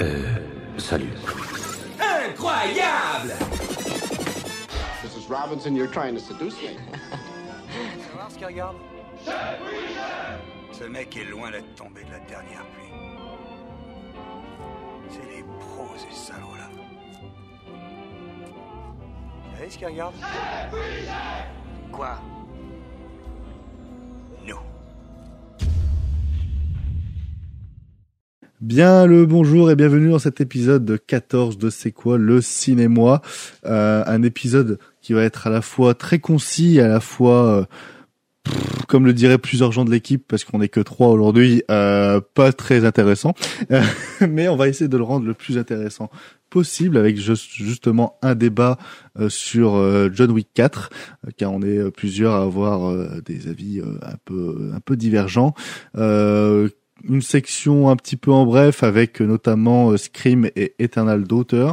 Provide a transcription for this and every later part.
Euh, salut. Incroyable Mrs. Robinson, you're trying to seduce me. voir ce qu'il regarde? Ce mec est loin d'être tombé de la dernière pluie. C'est les pros, ces salauds-là. Vous savez ce qu'il regarde? Quoi? Bien le bonjour et bienvenue dans cet épisode 14 de C'est quoi le cinéma euh, Un épisode qui va être à la fois très concis, à la fois, euh, comme le diraient plusieurs gens de l'équipe, parce qu'on n'est que trois aujourd'hui, euh, pas très intéressant. Mais on va essayer de le rendre le plus intéressant possible avec juste, justement un débat euh, sur John Wick 4 euh, car on est plusieurs à avoir des avis un peu un peu divergents une section un petit peu en bref avec euh, notamment euh, Scream et Eternal Daughter,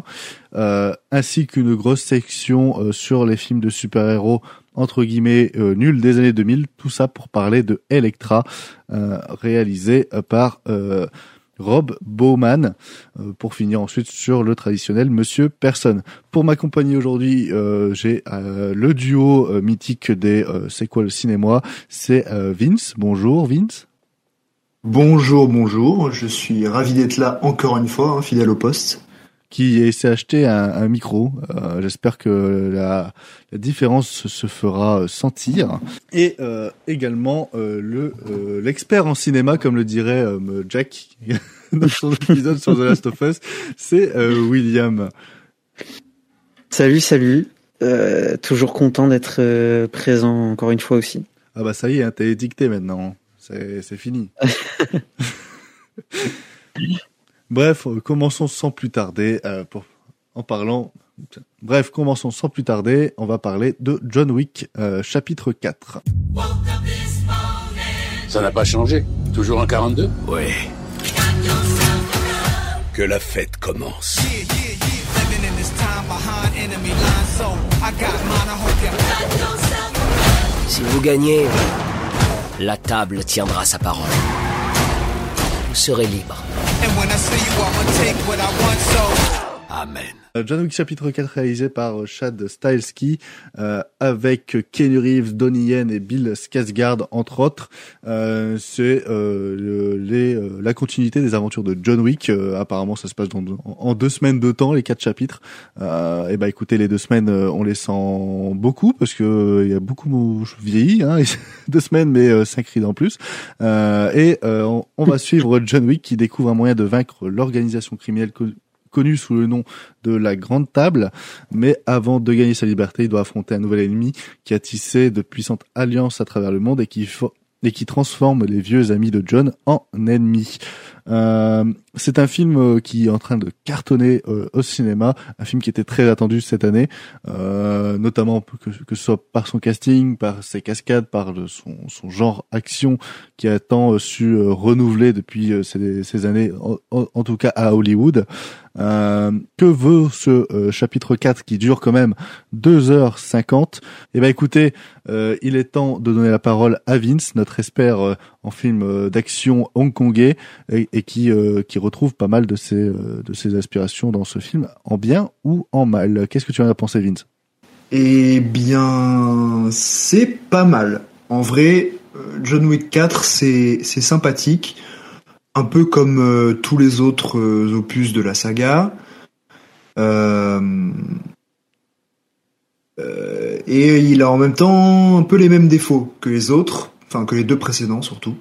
euh, ainsi qu'une grosse section euh, sur les films de super-héros entre guillemets euh, nuls des années 2000, tout ça pour parler de Electra, euh, réalisé par Rob Bowman, pour finir ensuite sur le traditionnel Monsieur Personne. Pour m'accompagner aujourd'hui, j'ai le duo mythique des C'est quoi le cinéma C'est Vince. Bonjour Vince. Bonjour, bonjour, je suis ravi d'être là encore une fois, hein, fidèle au poste. qui s'est acheté un, un micro. Euh, J'espère que la, la différence se, fera euh, sentir. Et euh, également euh, le euh, l'expert en cinéma, comme le dirait euh, Jack dans son épisode sur The Last of Us, c'est euh, William. Salut, salut. Euh, toujours content d'être présent encore une fois aussi. Ah bah ça y est, hein, t'es édicté maintenant. C'est fini. Bref, euh, commençons sans plus tarder euh, pour en parlant. Bref, commençons sans plus tarder. On va parler de John Wick, euh, chapitre 4. Ça n'a pas changé. Toujours en 42 Oui. Que la fête commence. Si vous gagnez, la table tiendra sa parole. Vous serez libre. Amen. Euh, John Wick chapitre 4 réalisé par euh, Chad Stahelski euh, avec Keanu Reeves, Donnie Yen et Bill Skarsgård entre autres. Euh, c'est euh, le- les, euh, la continuité des aventures de John Wick. Apparemment, ça se passe dans, en, deux semaines de temps, les quatre chapitres. Et bah écoutez, les deux semaines, on les sent beaucoup parce que il y a beaucoup vieilli. Hein, deux semaines, mais cinq rides en plus. Et on va suivre John Wick qui découvre un moyen de vaincre l'organisation criminelle co- connue sous le nom de la Grande Table. Mais avant de gagner sa liberté, il doit affronter un nouvel ennemi qui a tissé de puissantes alliances à travers le monde et qui, et qui transforme les vieux amis de John en ennemis. Euh, c'est un film euh, qui est en train de cartonner euh, au cinéma, un film qui était très attendu cette année, euh, notamment que, ce soit par son casting, par ses cascades, par son, genre action qui a tant su renouveler depuis ces, années, en, tout cas à Hollywood. Euh, que veut ce chapitre 4 qui dure quand même 2h50 Eh ben écoutez, il est temps de donner la parole à Vince, notre expert en film euh, d'action hongkongais et, qui euh, qui retrouve pas mal de ses euh, de ses aspirations dans ce film, en bien ou en mal. Qu'est-ce que tu en as pensé, Vince? Eh bien, c'est pas mal. En vrai, John Wick 4, c'est sympathique, un peu comme tous les autres opus de la saga. Et il a en même temps un peu les mêmes défauts que les autres, enfin que les deux précédents surtout.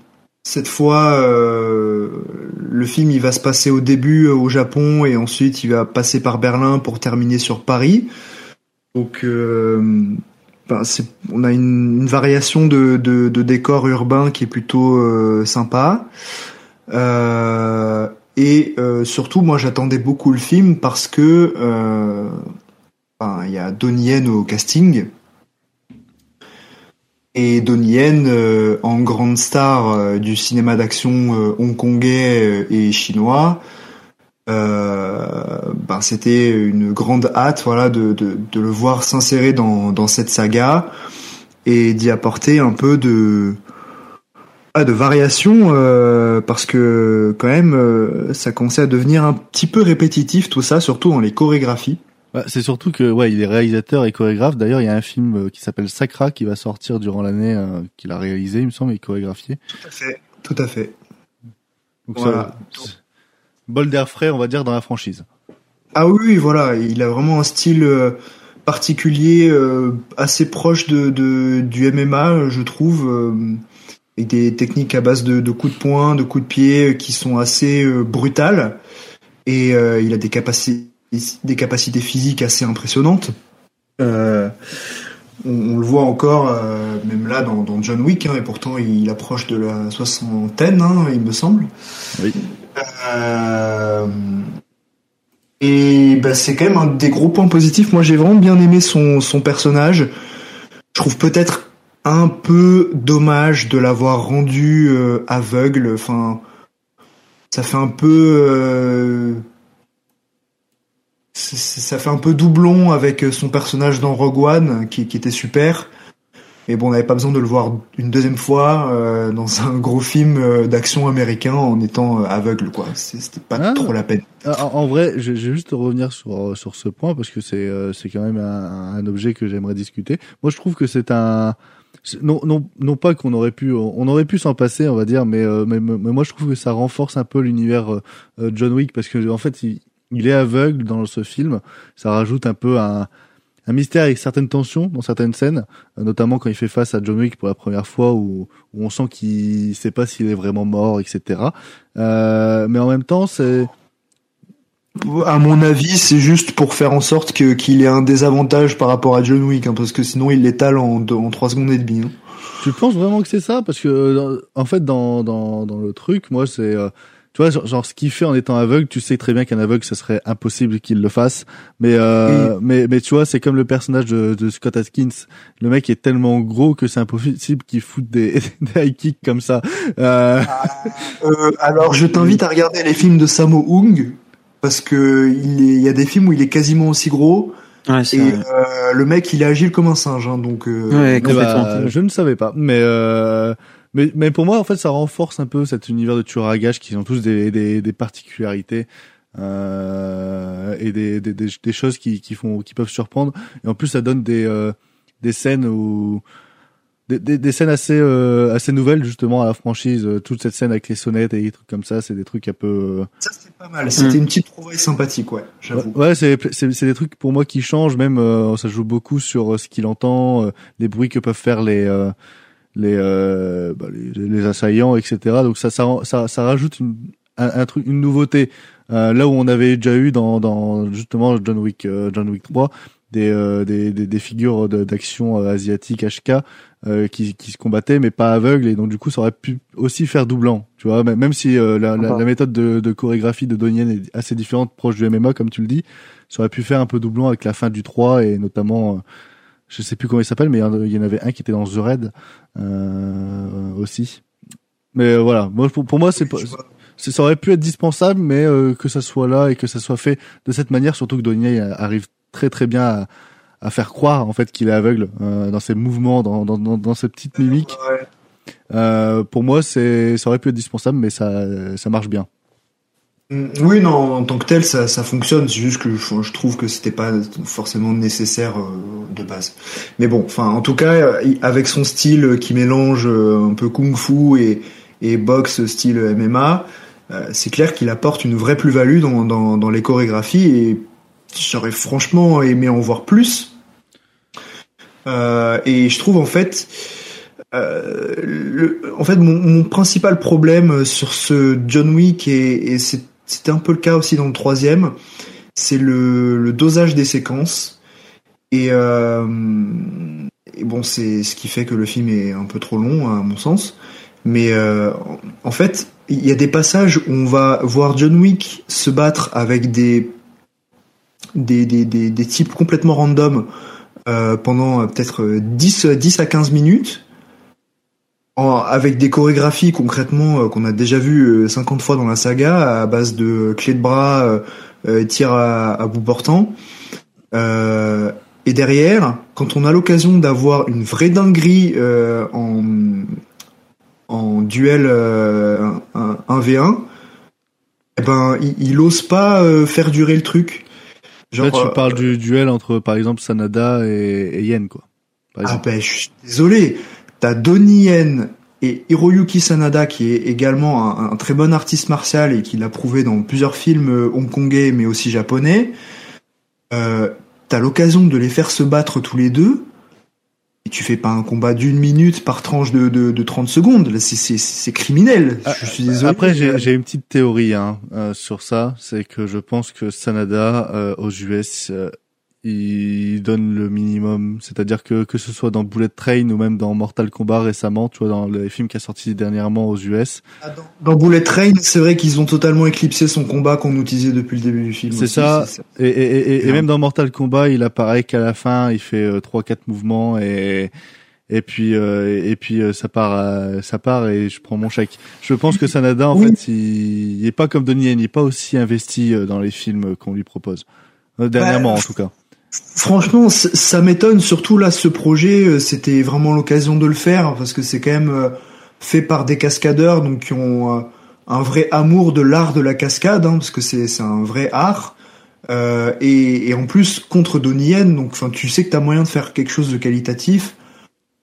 Cette fois, euh, le film il va se passer au début euh, au Japon et ensuite il va passer par Berlin pour terminer sur Paris. Donc, euh, ben, on a une, variation de, décor urbain qui est plutôt sympa. Et surtout, moi, j'attendais beaucoup le film parce que ben, il y a Donnie Yen au casting. Et Donnie Yen, euh, en grande star euh, du cinéma d'action euh, hongkongais et chinois, ben, c'était une grande hâte voilà de, de, le voir s'insérer dans, dans cette saga et d'y apporter un peu de Ah, de variation parce que quand même ça commençait à devenir un petit peu répétitif tout ça, surtout dans les chorégraphies. Bah, c'est surtout que ouais, il est réalisateur et chorégraphe. D'ailleurs, il y a un film euh, qui s'appelle Sacra qui va sortir durant l'année euh, qu'il a réalisé, il me semble, et chorégraphié. Tout à fait. Tout à fait. Donc Voilà. ça, bol d'air frais, on va dire, dans la franchise. Ah oui, voilà, il a vraiment un style euh, particulier, euh, assez proche de, de du MMA, je trouve, euh, avec des techniques à base de, de coups de poing, de coups de pied qui sont assez euh, brutales, et euh, il a des capacités des capacités physiques assez impressionnantes. Euh, on, on le voit encore, euh, même là dans, dans John Wick, hein, et pourtant il approche de la soixantaine, hein, il me semble. Oui. Euh, et bah, c'est quand même un des gros points positifs. Moi, j'ai vraiment bien aimé son, son personnage. Je trouve peut-être un peu dommage de l'avoir rendu aveugle. Enfin, ça fait un peu, ça fait un peu doublon avec son personnage dans Rogue One, qui, qui était super. Mais bon, on n'avait pas besoin de le voir une deuxième fois euh, dans un gros film euh, d'action américain en étant euh, aveugle, quoi. C'était pas Ah. trop la peine. En, en vrai, je, je vais juste revenir sur sur ce point parce que c'est euh, c'est quand même un, un objet que j'aimerais discuter. Moi, je trouve que c'est un non non non pas qu'on aurait pu on aurait pu s'en passer, on va dire, mais, euh, mais mais moi je trouve que ça renforce un peu l'univers euh, euh, John Wick parce que en fait il, il est aveugle dans ce film. Ça rajoute un peu un un mystère avec certaines tensions dans certaines scènes, euh, notamment quand il fait face à John Wick pour la première fois où, où on sent qu'il sait pas s'il est vraiment mort, etc. Euh, mais en même temps, c'est À mon avis, c'est juste pour faire en sorte que qu'il ait un désavantage par rapport à John Wick, hein, parce que sinon il l'étale en, en 3 secondes et demie. hein. Tu penses vraiment que c'est ça? Parce que, euh, en fait, dans, dans, dans le truc, moi, c'est... euh, tu vois, genre, genre, ce qu'il fait en étant aveugle, tu sais très bien qu'un aveugle, ce serait impossible qu'il le fasse. Mais, euh, mais, mais tu vois, c'est comme le personnage de, de Scott Atkins. Le mec est tellement gros que c'est impossible qu'il foute des, des high kicks comme ça. Euh, Euh, alors je t'invite à regarder les films de Sammo Hung, parce que il, est- il y a des films où il est quasiment aussi gros, Ouais, c'est et euh, le mec il est agile comme un singe, hein, donc... euh, Ouais, complètement. bah, je ne savais pas. Mais, euh, mais, mais pour moi, en fait, ça renforce un peu cet univers de tueurs à gages qui ont tous des, des, des particularités. Euh, et des, des, des, des choses qui, qui font qui peuvent surprendre et en plus ça donne des euh, des scènes où des, des, des scènes assez euh, assez nouvelles justement à la franchise Euh, toute cette scène avec les sonnettes et des trucs comme ça c'est des trucs un peu Ça c'était pas mal, c'était une petite trouvaille sympathique, ouais, j'avoue. Ouais, c'est c'est c'est des trucs pour moi qui changent. Même euh, ça joue beaucoup sur euh, ce qu'il entend, euh, les bruits que peuvent faire les euh, les, euh, bah, les les assaillants, etc. Donc ça ça ça, ça rajoute une un, un truc une nouveauté. Euh, là où on avait déjà eu dans dans justement John Wick euh, John Wick 3 des euh, des, des des figures d'action euh, asiatiques HK euh, qui qui se combattaient mais pas aveugles. Et donc du coup ça aurait pu aussi faire doublant tu vois. Même si euh, la, la, la méthode de, de chorégraphie de Donnie Yen est assez différente proche du MMA comme tu le dis ça aurait pu faire un peu doublon avec la fin du 3 et notamment euh, je sais plus comment il s'appelle mais il y en- avait un qui était dans The Red euh, aussi mais euh, voilà moi pour, pour moi c'est pas ça aurait pu être dispensable mais euh, que ça soit là et que ça soit fait de cette manière surtout que Donnie arrive très très bien à, à faire croire en fait qu'il est aveugle euh, dans ses mouvements dans, dans, dans, dans ses petites mimiques Ouais. pour moi c'est ça aurait pu être dispensable mais ça ça marche bien Mm, Oui, non, en tant que tel, ça, ça fonctionne. C'est juste que je, je trouve que c'était pas forcément nécessaire de base. Mais bon, enfin, en tout cas, euh, avec son style qui mélange euh, un peu kung-fu et, et boxe style MMA, euh, c'est clair qu'il apporte une vraie plus-value dans, dans, les chorégraphies et j'aurais franchement aimé en voir plus. Et je trouve en fait, en fait, mon, principal problème sur ce John Wick et, et c'était un peu le cas aussi dans le troisième, c'est le dosage des séquences. Et, euh, et bon, c'est ce qui fait que le film est un peu trop long à mon sens. Mais euh, en fait, il y a des passages où on va voir John Wick se battre avec des des, des, des, des types complètement random euh, pendant peut-être euh, 10, euh, 10 à 15 minutes avec des chorégraphies concrètement qu'on a déjà vu euh, 50 fois dans la saga à base de clés de bras, euh, tir à bout portant. Euh, et derrière, quand on a l'occasion d'avoir une vraie dinguerie euh, en, en duel 1v1, eh ben, il, il ose pas faire durer le truc. Genre, Là, tu parles du duel entre, par exemple, Sanada et, et Yen, quoi. ah ben, je suis désolé. T'as Donnie Yen et Hiroyuki Sanada, qui est également un, un très bon artiste martial et qui l'a prouvé dans plusieurs films hongkongais, mais aussi japonais. Euh, T'as l'occasion de les faire se battre tous les deux et tu fais pas un combat d'une minute par tranche de, de, de 30 secondes. C'est criminel. Ah, je suis désolé. Après, j'ai une petite théorie hein, euh, sur ça. C'est que je pense que Sanada euh, aux US, euh, il donne le minimum. C'est-à-dire que que ce soit dans Bullet Train ou même dans Mortal Kombat récemment, tu vois, dans les films qui a sorti dernièrement aux US. Ah, dans, Bullet Train, c'est vrai qu'ils ont totalement éclipsé son combat qu'on utilisait depuis le début du film. C'est ça. Et, et, et, même dans Mortal Kombat, il apparaît qu'à la fin, il fait euh, trois quatre mouvements et et puis euh, et puis euh, ça part ça part et je prends mon chèque. Je pense que Sanada en fait il, il, est pas comme Donnie Yen, il est pas aussi investi dans les films qu'on lui propose dernièrement bah, en tout cas. Franchement, ça m'étonne. Surtout là, ce projet, euh, c'était vraiment l'occasion de le faire parce que c'est quand même euh, fait par des cascadeurs, donc qui ont euh, un vrai amour de l'art de la cascade, hein, parce que c'est un vrai art. Euh, et, et, en plus contre Donnie donc enfin tu sais que t'as moyen de faire quelque chose de qualitatif.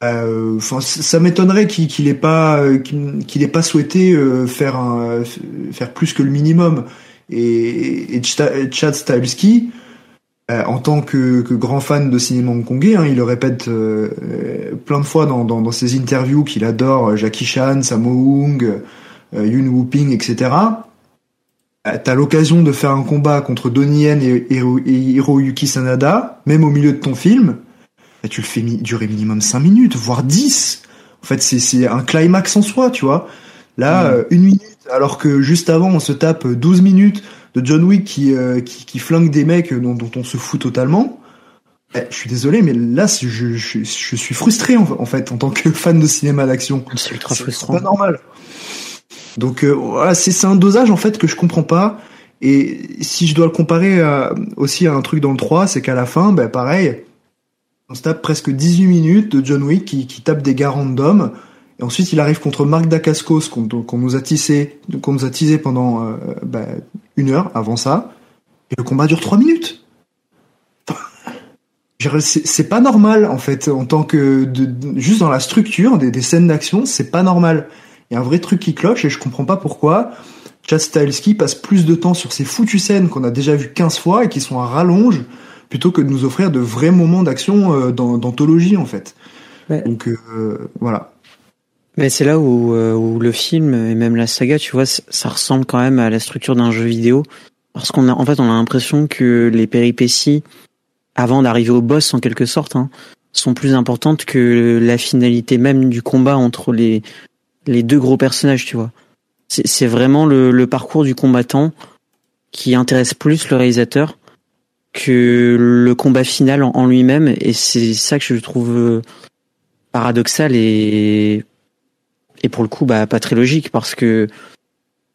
Enfin, ça m'étonnerait qu'il qu'il ait pas qu'il ait pas souhaité faire un, faire plus que le minimum. Et, et Chad Stahelski, euh, en tant que, que, grand fan de cinéma hongkongais, hein, il le répète euh, plein de fois dans, dans, dans ses interviews qu'il adore Jackie Chan, Sammo Hung, euh, Yun Woo-ping, etc. T'as l'occasion de faire un combat contre Donnie Yen et, Hiroyuki Sanada, même au milieu de ton film, et tu le fais durer minimum 5 minutes, voire 10. En fait, c'est un climax en soi, tu vois. Là, mm. une minute, alors que juste avant, on se tape 12 minutes de John Wick qui, euh, qui, qui, flingue des mecs dont, dont on se fout totalement. Eh, je suis désolé, mais là, je, je, je, suis frustré en, fait en tant que fan de cinéma d'action. C'est ultra frustrant. C'est pas normal. Donc euh, voilà, c'est un dosage en fait que je comprends pas. Et si je dois le comparer aussi à un truc dans le 3, c'est qu'à la fin, ben pareil, on se tape presque 18 minutes de John Wick qui, qui tape des gars random et ensuite, il arrive contre Marc Dacascos, qu'on nous a tissé, qu'on nous a teasé pendant euh, bah, une heure avant ça. Et le combat dure trois minutes. c'est pas normal en fait en tant que de, juste dans la structure des, des scènes d'action, c'est pas normal. Il y a un vrai truc qui cloche et je comprends pas pourquoi Chad Stahelski passe plus de temps sur ces foutues scènes qu'on a déjà vues 15 fois et qui sont à rallonge plutôt que de nous offrir de vrais moments d'action euh, d'anthologie en fait. Donc euh, voilà. Mais c'est là où, euh, où, le film et même la saga, tu vois, ça ressemble quand même à la structure d'un jeu vidéo. Parce qu'on a, en fait, on a l'impression que les péripéties, avant d'arriver au boss en quelque sorte, hein, sont plus importantes que la finalité même du combat entre les, les deux gros personnages, tu vois. C'est vraiment le, le parcours du combattant qui intéresse plus le réalisateur que le combat final en, en lui-même. Et c'est ça que je trouve euh, paradoxal et et pour le coup bah pas très logique parce que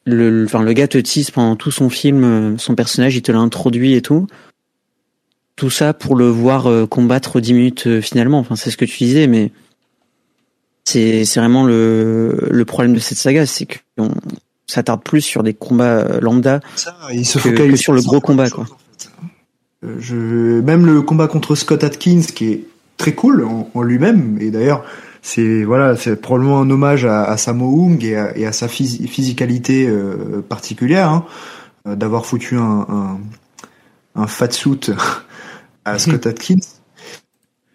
le enfin le gars te tease pendant tout son film euh, son personnage il te l'introduit et tout. Tout ça pour le voir euh, combattre 10 minutes euh, finalement. Enfin c'est ce que tu disais mais c'est c'est vraiment le le problème de cette saga c'est que on s'attarde plus sur des combats lambda ça, il se que, sur le gros combat quoi. je même le combat contre Scott Atkins qui est très cool en, en lui-même et d'ailleurs c'est voilà, c'est probablement un hommage à, à Sammo Hung et à, et à sa physicalité euh, particulière, hein, euh, d'avoir foutu un, un, un fat suit à Scott Atkins.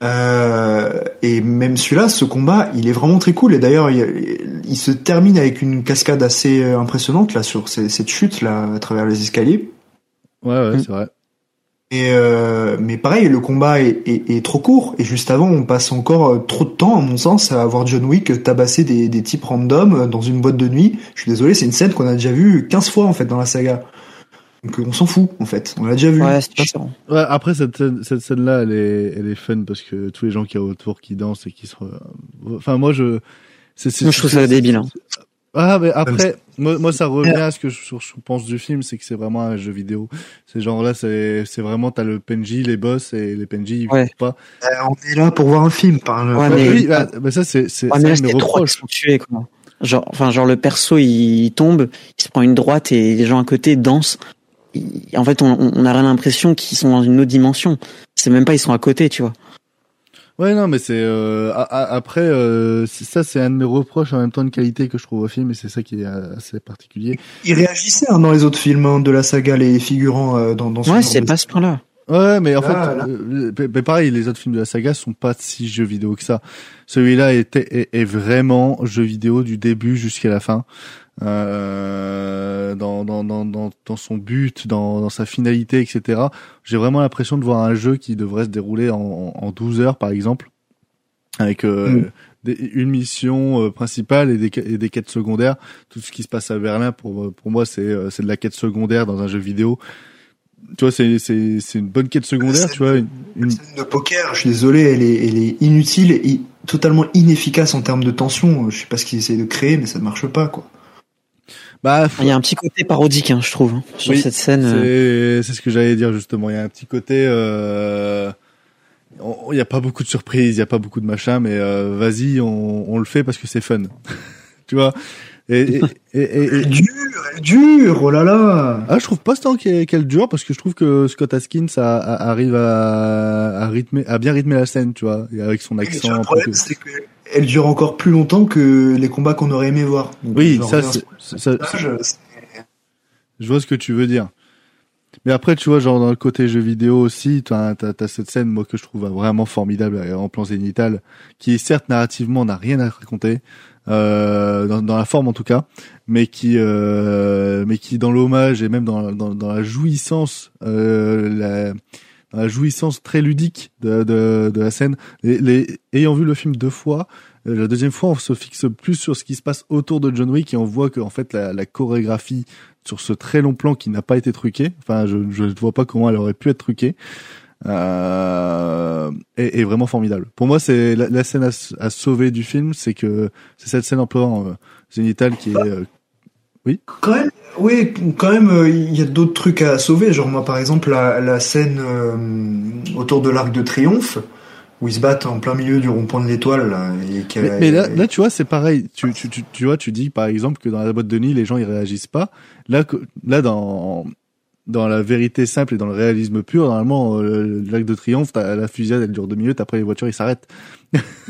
Euh, et même celui-là, ce combat, il est vraiment très cool. Et d'ailleurs, il, il, se termine avec une cascade assez impressionnante là sur cette chute là à travers les escaliers. Ouais, ouais, mm. c'est vrai. Et euh, mais pareil, le combat est, est, est, trop court. Et juste avant, on passe encore euh, trop de temps, à mon sens, à voir John Wick tabasser des, des types random euh, dans une boîte de nuit. Je suis désolé, c'est une scène qu'on a déjà vue 15 fois en fait dans la saga. Donc on s'en fout en fait, on l'a déjà vu. Ouais, c'est ouais, après cette scène, cette scène là, elle est, elle est fun parce que tous les gens qui y a autour qui dansent et qui se, enfin moi je, c'est, je trouve ça débile. Hein. Ah, mais après, moi, moi, ça revient à ce que je, je pense du film, c'est que c'est vraiment un jeu vidéo. C'est genre là, c'est, c'est vraiment, t'as le PNJ, les boss et les PNJ, ils ouais. pas. Euh, on est là pour voir un film, par ouais, mais, oui, bah, bah, ça, c'est, c'est, ouais, mais là, trop, quoi. Genre, enfin, genre le perso il tombe, il se prend une droite et les gens à côté dansent. En fait, on, on a l'impression qu'ils sont dans une autre dimension. C'est même pas ils sont à côté, tu vois. Ouais, non, mais c'est euh, a- a- après euh, ça, c'est un de mes reproches en même temps de qualité que je trouve au film, et c'est ça qui est euh, assez particulier. Il réagissait hein, dans les autres films hein, de la saga, les figurants euh, dans, dans ce Ouais, c'est pas ce point-là. Ouais, mais en Là, fait, là. euh, mais- mais pareil, les autres films de la saga sont pas si jeux vidéo que ça. Celui-là était est, est vraiment jeu vidéo du début jusqu'à la fin, euh, dans, dans, dans, dans, dans son but, dans, dans sa finalité, etc. J'ai vraiment l'impression de voir un jeu qui devrait se dérouler en, en 12 heures, par exemple, avec euh, Mm. des- une mission euh, principale et des, et des quêtes secondaires. Tout ce qui se passe à Berlin, pour, pour moi, c'est euh, c'est de la quête secondaire dans un jeu vidéo. Tu vois, c'est c'est c'est une bonne quête secondaire, tu vois. Une, une- de poker, je suis désolé, elle est, elle est inutile et i- totalement inefficace en termes de tension. Je sais pas ce qu'ils essaient de créer, mais ça ne marche pas, quoi. Bah, Il y a un petit côté parodique, hein, je trouve, hein, sur Oui, cette scène. euh. c'est c'est ce que j'allais dire justement. Il y a un petit côté. euh, on- Il y a pas beaucoup de surprises, il y a pas beaucoup de machin, mais euh, vas-y, on, on le fait parce que c'est fun. tu vois? Et, et, et, et- Elle est dure, elle est dure, oh là là ah, je trouve pas ce temps qu'elle dure parce que je trouve que Scott Askins a- a- arrive à, à rythmer, à bien rythmer la scène, tu vois, avec son accent. Le problème, que- qu'elle dure encore plus longtemps que les combats qu'on aurait aimé voir. Donc, Oui, ça, c'est- ça, c'est- Je vois ce que tu veux dire. Mais après, tu vois, genre dans le côté jeu vidéo aussi, t'as as, as cette scène, moi, que je trouve vraiment formidable euh, en plan zénital, qui certes narrativement n'a rien à raconter, euh, dans, dans la forme en tout cas, mais qui, euh, mais qui dans l'hommage et même dans, dans, dans la jouissance, euh, la, la jouissance très ludique de, de, de la scène. Les, les, ayant vu le film deux fois, euh, la deuxième fois, on se fixe plus sur ce qui se passe autour de John Wick et on voit que en fait la, la chorégraphie sur ce très long plan qui n'a pas été truqué, enfin je ne vois pas comment elle aurait pu être truquée, euh, est, est vraiment formidable. Pour moi, c'est la, la scène à, à sauver du film, c'est que c'est cette scène en plan euh, zénital qui est euh, Quand même, oui, quand même, euh, il y a d'autres trucs à sauver. Genre moi, par exemple, la, la scène euh, autour de l'Arc de Triomphe, où ils se battent en plein milieu du rond-point de l'étoile. là, et qui a- Mais, mais là, là, tu vois, c'est pareil. Tu, tu, tu, tu vois, tu dis par exemple que dans la boîte de nuit, les gens ils réagissent pas. Là, là dans dans la vérité simple et dans le réalisme pur, normalement, euh, lac de triomphe, t'as- la fusillade elle dure deux minutes, après les voitures ils s'arrêtent.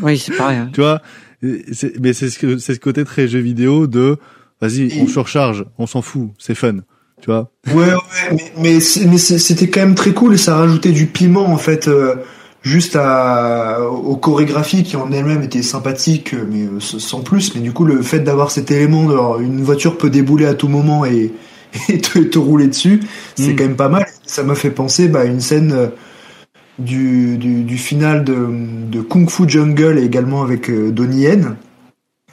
Oui, c'est pareil. hein. Tu vois, mais c'est ce que c'est ce côté très jeu vidéo de vas-y, on surcharge, on s'en fout, c'est fun. Tu vois. Ouais, ouais, mais, c'était quand même très cool et ça rajoutait du piment en fait, euh, juste à, aux chorégraphies qui en elles-mêmes étaient sympathiques, mais euh, sans plus. Mais du coup, le fait d'avoir cet élément, de, alors, une voiture peut débouler à tout moment et, et te, te rouler dessus, c'est Mm. quand même pas mal. Ça m'a fait penser bah, à une scène euh, du, du, du final de, de Kung Fu Jungle et également avec euh, Donnie Yen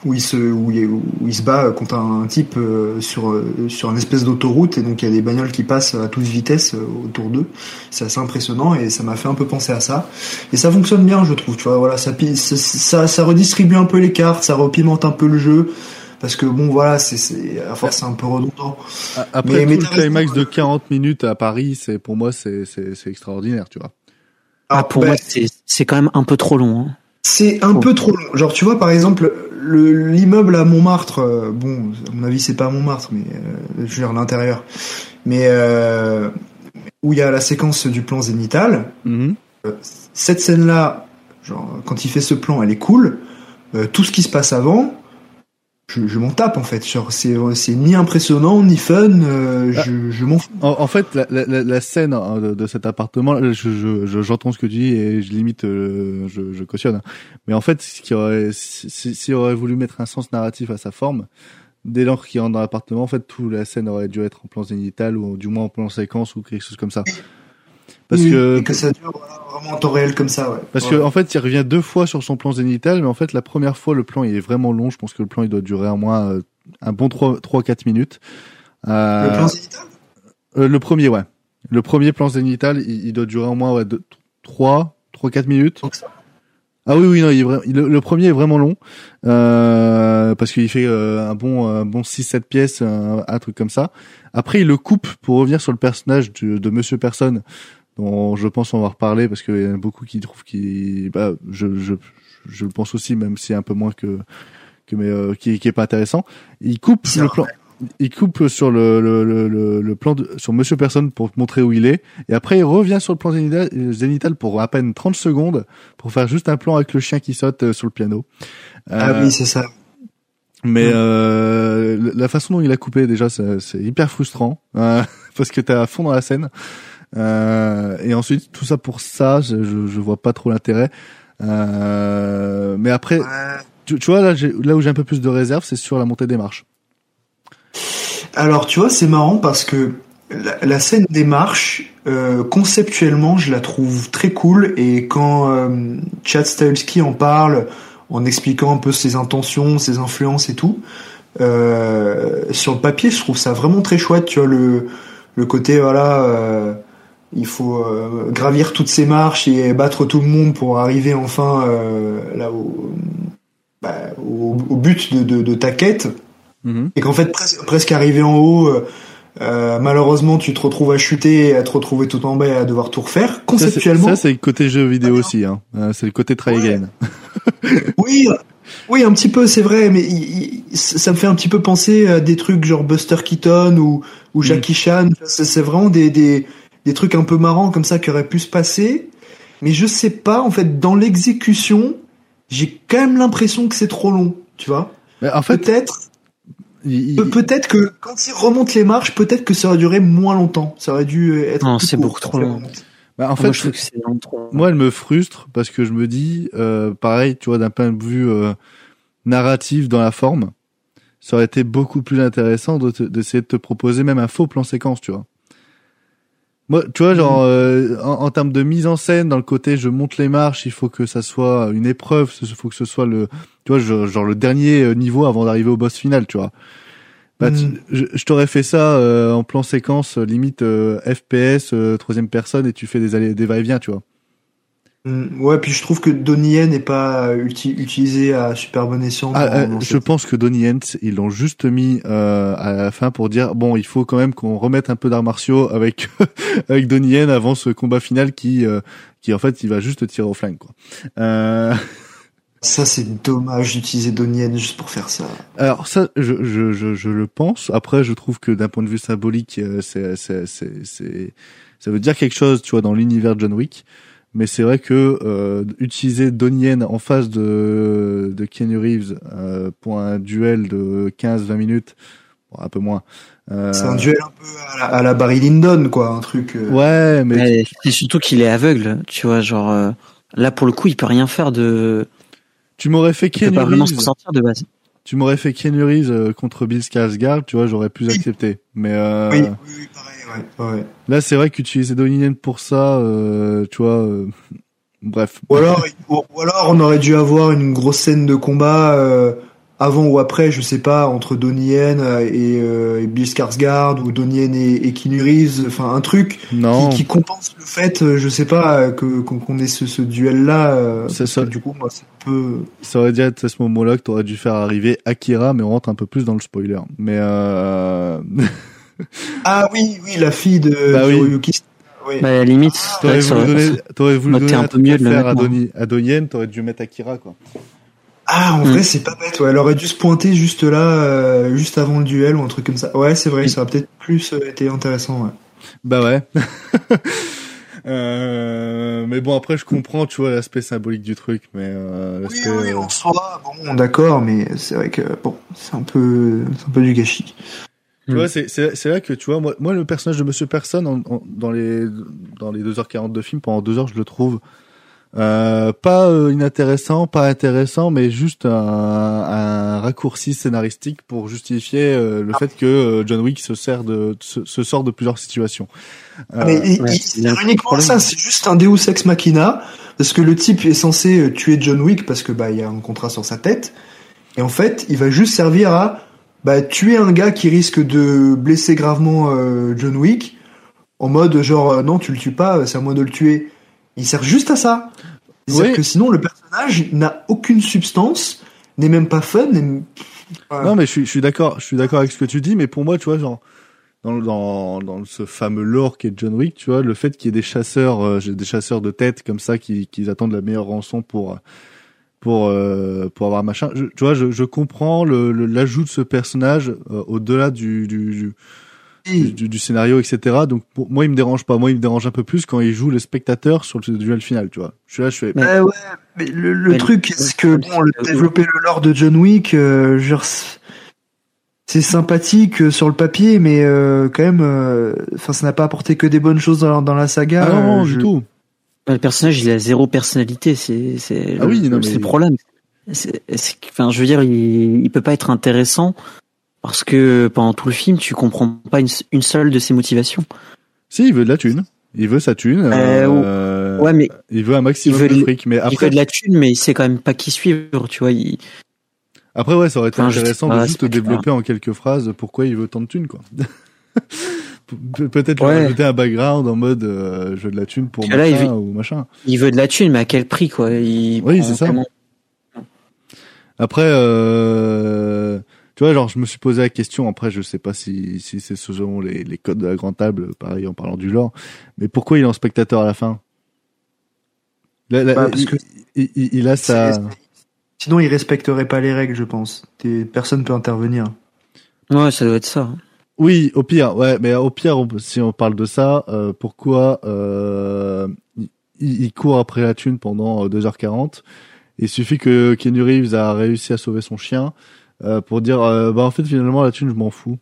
où il se où il, où il se bat contre un, type euh, sur euh, sur une espèce d'autoroute et donc il y a des bagnoles qui passent à toute vitesse euh, autour d'eux c'est assez impressionnant et ça m'a fait un peu penser à ça et ça fonctionne bien je trouve tu vois voilà ça ça ça, ça redistribue un peu les cartes ça repimente un peu le jeu parce que bon voilà c'est c'est à force c'est un peu redondant A- Après Mais- mais tout le t'as raison. climax de 40 minutes à Paris, c'est pour moi c'est c'est c'est extraordinaire, tu vois. Ah, pour bah, moi, c'est c'est quand même un peu trop long. hein. C'est un peu trop long. Genre, tu vois, par exemple, le l'immeuble à Montmartre, euh, bon, à mon avis, c'est pas à Montmartre, mais euh, je veux dire l'intérieur. Mais euh, où il y a la séquence du plan zénital, Mhm. cette scène-là, genre, quand il fait ce plan, elle est cool. Euh, tout ce qui se passe avant, je, je m'en tape en fait. C'est ni impressionnant ni fun. euh, Ah. je je m'en fous. En, en fait, la, la, la- scène hein, de, de cet appartement, là, je, j'entends ce que tu dis et je limite, euh, je, je cautionne. hein. Mais en fait, ce qui aurait, si, si- aurait voulu mettre un sens narratif à sa forme, dès lors qu'il rentre dans l'appartement, en fait, toute la scène aurait dû être en plan zénital ou du moins en plan séquence ou quelque chose comme ça. Parce Oui, que et que ça dure vraiment en temps réel comme ça. Ouais. Parce Ouais. que en fait, il revient deux fois sur son plan zénital, mais en fait, la première fois, le plan il est vraiment long. Je pense que le plan il doit durer au moins euh, un bon 3-4 minutes. Euh, le plan zénital? euh, le premier, ouais. Le premier plan zénital, il, il doit durer au moins ouais, 3, 3-4 minutes. Donc ça- Ah oui, oui, non, il est le, le premier est vraiment long euh, parce qu'il fait euh, un bon, un bon 6-7 pièces, un, un truc comme ça. Après, il le coupe pour revenir sur le personnage de, de Monsieur Personne, dont je pense on va reparler parce qu'il y en a beaucoup qui trouvent qu'il, bah, je, je, je le pense aussi, même si un peu moins que que mais euh, qui, qui est pas intéressant. Il coupe le plan. Il coupe sur le, le, le, le, plan de, sur Monsieur Personne pour te montrer où il est, et après il revient sur le plan zénital, zénital pour à peine 30 secondes pour faire juste un plan avec le chien qui saute euh, sur le piano. Ah Euh, oui, c'est ça. mais Mm. euh, la façon dont il a coupé déjà, c'est hyper frustrant euh, parce que t'es à fond dans la scène. Euh, et ensuite tout ça pour ça, je, je, je vois pas trop l'intérêt. Euh, mais après, tu, tu vois là, là où j'ai un peu plus de réserve, c'est sur la montée des marches. Alors, tu vois, c'est marrant parce que la, la scène des marches, euh, conceptuellement, je la trouve très cool. Et quand euh, Chad Stahelski en parle, en expliquant un peu ses intentions, ses influences et tout, euh, sur le papier, je trouve ça vraiment très chouette. Tu vois, le, le côté, voilà, euh, il faut euh, gravir toutes ces marches et battre tout le monde pour arriver enfin euh, là au, bah, au, au but de, de, de ta quête Mhm. et qu'en fait presque, presque arrivé en haut euh, euh, malheureusement tu te retrouves à chuter à te retrouver tout en bas et à devoir tout refaire conceptuellement ça c'est le côté jeu vidéo aussi. Hein. Euh, c'est le côté try Ouais. again. oui oui un petit peu c'est vrai mais il- il- ça me fait un petit peu penser à des trucs genre Buster Keaton ou, ou Jackie Chan c'est c'est vraiment des, des, des trucs un peu marrants comme ça qui auraient pu se passer mais je sais pas en fait dans l'exécution j'ai quand même l'impression que c'est trop long tu vois Mais en fait, peut-être il- Peut-être que quand il remonte les marches, peut-être que ça aurait duré moins longtemps. Ça aurait dû euh, être. Non, c'est beaucoup trop long. bah, en Moi, fait, je trouve que c'est vraiment trop. moi, elle me frustre parce que je me dis, euh, pareil, tu vois, d'un point de vue euh, narratif dans la forme, ça aurait été beaucoup plus intéressant de d'essayer de te proposer même un faux plan séquence, tu vois. Moi, tu vois, genre, euh, en, en termes de mise en scène, dans le côté je monte les marches, il faut que ça soit une épreuve, il faut que ce soit le, tu vois, genre, genre le dernier euh, niveau avant d'arriver au boss final, tu vois. Bah, tu- Mm. je, je t'aurais fait ça euh, en plan séquence, limite euh, FPS, euh, troisième personne, et tu fais des allers, des va-et-vient, tu vois. Mm, Ouais, puis je trouve que Donnie Yen n'est pas uti- utilisé à super bon escient. Ah, euh, je pense que Donnie Yen, ils l'ont juste mis euh, à la fin pour dire bon, il faut quand même qu'on remette un peu d'arts martiaux avec avec Donnie Yen avant ce combat final qui euh, qui en fait il va juste tirer au flingue quoi. Euh, Ça, c'est dommage d'utiliser Donnie Yen juste pour faire ça. alors ça, je, je, je, je le pense. Après, je trouve que d'un point de vue symbolique, euh, c'est c'est c'est c'est ça veut dire quelque chose, tu vois, dans l'univers de John Wick. Mais c'est vrai que euh, utiliser Donnie Yen en face de de Keanu Reeves euh, pour un duel de 15-20 minutes, bon, un peu moins. Euh, C'est un duel un peu à la, à la Barry Lyndon, quoi, un truc. euh, Ouais, mais et surtout qu'il est aveugle, tu vois, genre euh, là pour le coup, il peut rien faire de, tu m'aurais fait Keanu pas vraiment s'en Reeves, sortir de base. tu m'aurais fait Keanu Reeves contre Bill Skarsgård, tu vois, j'aurais plus accepté. Mais euh, Oui, oui, oui, pareil, ouais. ouais. là, c'est vrai qu'utiliser Donnie Yen pour ça, euh, tu vois, euh, bref. Ou alors, ou, alors, on aurait dû avoir une grosse scène de combat euh, avant ou après, je sais pas, entre Donnie Yen et, et Bill Skarsgård ou Donnie Yen et, et Reeves, enfin un truc Non, qui, qui compense le fait, je sais pas, que qu'on ait ce, ce duel-là. C'est ça. Du coup, moi, c'est peu. ça aurait dû être à ce moment-là que t'aurais dû faire arriver Akira, mais on rentre un peu plus dans le spoiler. Mais euh... Ah oui, oui, la fille de Bah oui. Hiroyuki. Oui. Bah, à la limite, t'aurais ouais, ça voulu donner, t'aurais voulu Noter donner un peu mieux de le faire à. Donnie, Donnie Yen, t'aurais dû mettre Akira, quoi. Ah, en Mm. vrai, c'est pas bête. Ouais, elle aurait dû se pointer juste là, euh, juste avant le duel ou un truc comme ça. Ouais, c'est vrai, ça aurait peut-être plus euh, été intéressant. Ouais. Bah ouais. Euh, mais bon, après, je comprends, tu vois, l'aspect symbolique du truc, mais euh, Oui, en soi, bon, d'accord, mais c'est vrai que bon, c'est un peu, c'est un peu du gâchis. Tu Mm. vois, c'est, c'est, c'est là que tu vois, moi, moi, le personnage de Monsieur Personne, en- en- dans les, dans les 2h40 de film, pendant deux heures, je le trouve, euh, pas euh, inintéressant, pas intéressant, mais juste un, un raccourci scénaristique pour justifier euh, le fait que euh, John Wick se sert de, se, se sort de plusieurs situations. Euh, Ah, mais il- ouais, il- le uniquement problème. ça, c'est juste un Deus ex machina, parce que le type est censé euh, tuer John Wick parce que bah il y a un contrat sur sa tête, et en fait, il va juste servir à bah, tuer un gars qui risque de blesser gravement euh, John Wick, en mode genre euh, non tu le tues pas, euh, c'est à moi de le tuer. Il sert juste à ça. C'est-à-dire Oui. que sinon le personnage n'a aucune substance, n'est même pas fun. Non, mais je suis, je suis d'accord, je suis d'accord avec ce que tu dis, mais pour moi, tu vois, genre, dans, dans, dans ce fameux lore qui est John Wick, tu vois, le fait qu'il y ait des chasseurs, euh, des chasseurs de tête comme ça qui, qui attendent la meilleure rançon pour, pour euh, pour avoir machin. Je, tu vois, je, je comprends le le- l'ajout de ce personnage euh, au-delà du du, du, du du scénario, etc. Donc pour moi, il me dérange pas. Moi, il me dérange un peu plus quand il joue le spectateur sur le duel final. Tu vois, je suis là, je fais. Mais- Ouais, ouais, mais le, le Mais truc, c'est que bon, le, développer le lore de John Wick, euh, genre, c'est- sympathique euh, sur le papier, mais euh, quand même, euh, enfin, ça n'a pas apporté que des bonnes choses dans, la- dans la saga. Ah non, non, du tout. Le personnage, il a zéro personnalité. C'est, c'est, Ah oui, le- non, c'est mais- le problème. C'est, enfin, je veux dire, il, il peut pas être intéressant parce que pendant tout le film, tu comprends pas une, une seule de ses motivations. Si, il veut de la thune. Il veut sa thune. Euh, euh, Ouais, mais Il veut un maximum il veut de fric. Mais il après, fait de la thune, mais il sait quand même pas qui suivre, tu vois. Il, après ouais, ça aurait été Enfin, intéressant de juste développer en quelques phrases pourquoi il veut tant de thunes, quoi. Pe- Peut-être lui Ouais. rajouter un background en mode euh, je veux de la thune pour machin il veut- ou machin. il veut de la thune, mais à quel prix, quoi? Il Oui, c'est ça. Après, euh, tu vois, genre, je me suis posé la question. Après, je sais pas si, si c'est selon les, les codes de la grande table, pareil en parlant du lore. Mais pourquoi il est en spectateur à la fin? Là, là, Bah, parce il, que il, il- il a sa. Sinon, il respecterait pas les règles, je pense. Personne peut intervenir. Ouais, ça doit être ça. Oui, au pire, ouais, mais au pire, on si on parle de ça, euh, pourquoi euh, il, il court après la thune pendant euh, 2h40 Il suffit que Keanu Reeves a réussi à sauver son chien euh, pour dire, euh, bah en fait finalement la thune je m'en fous.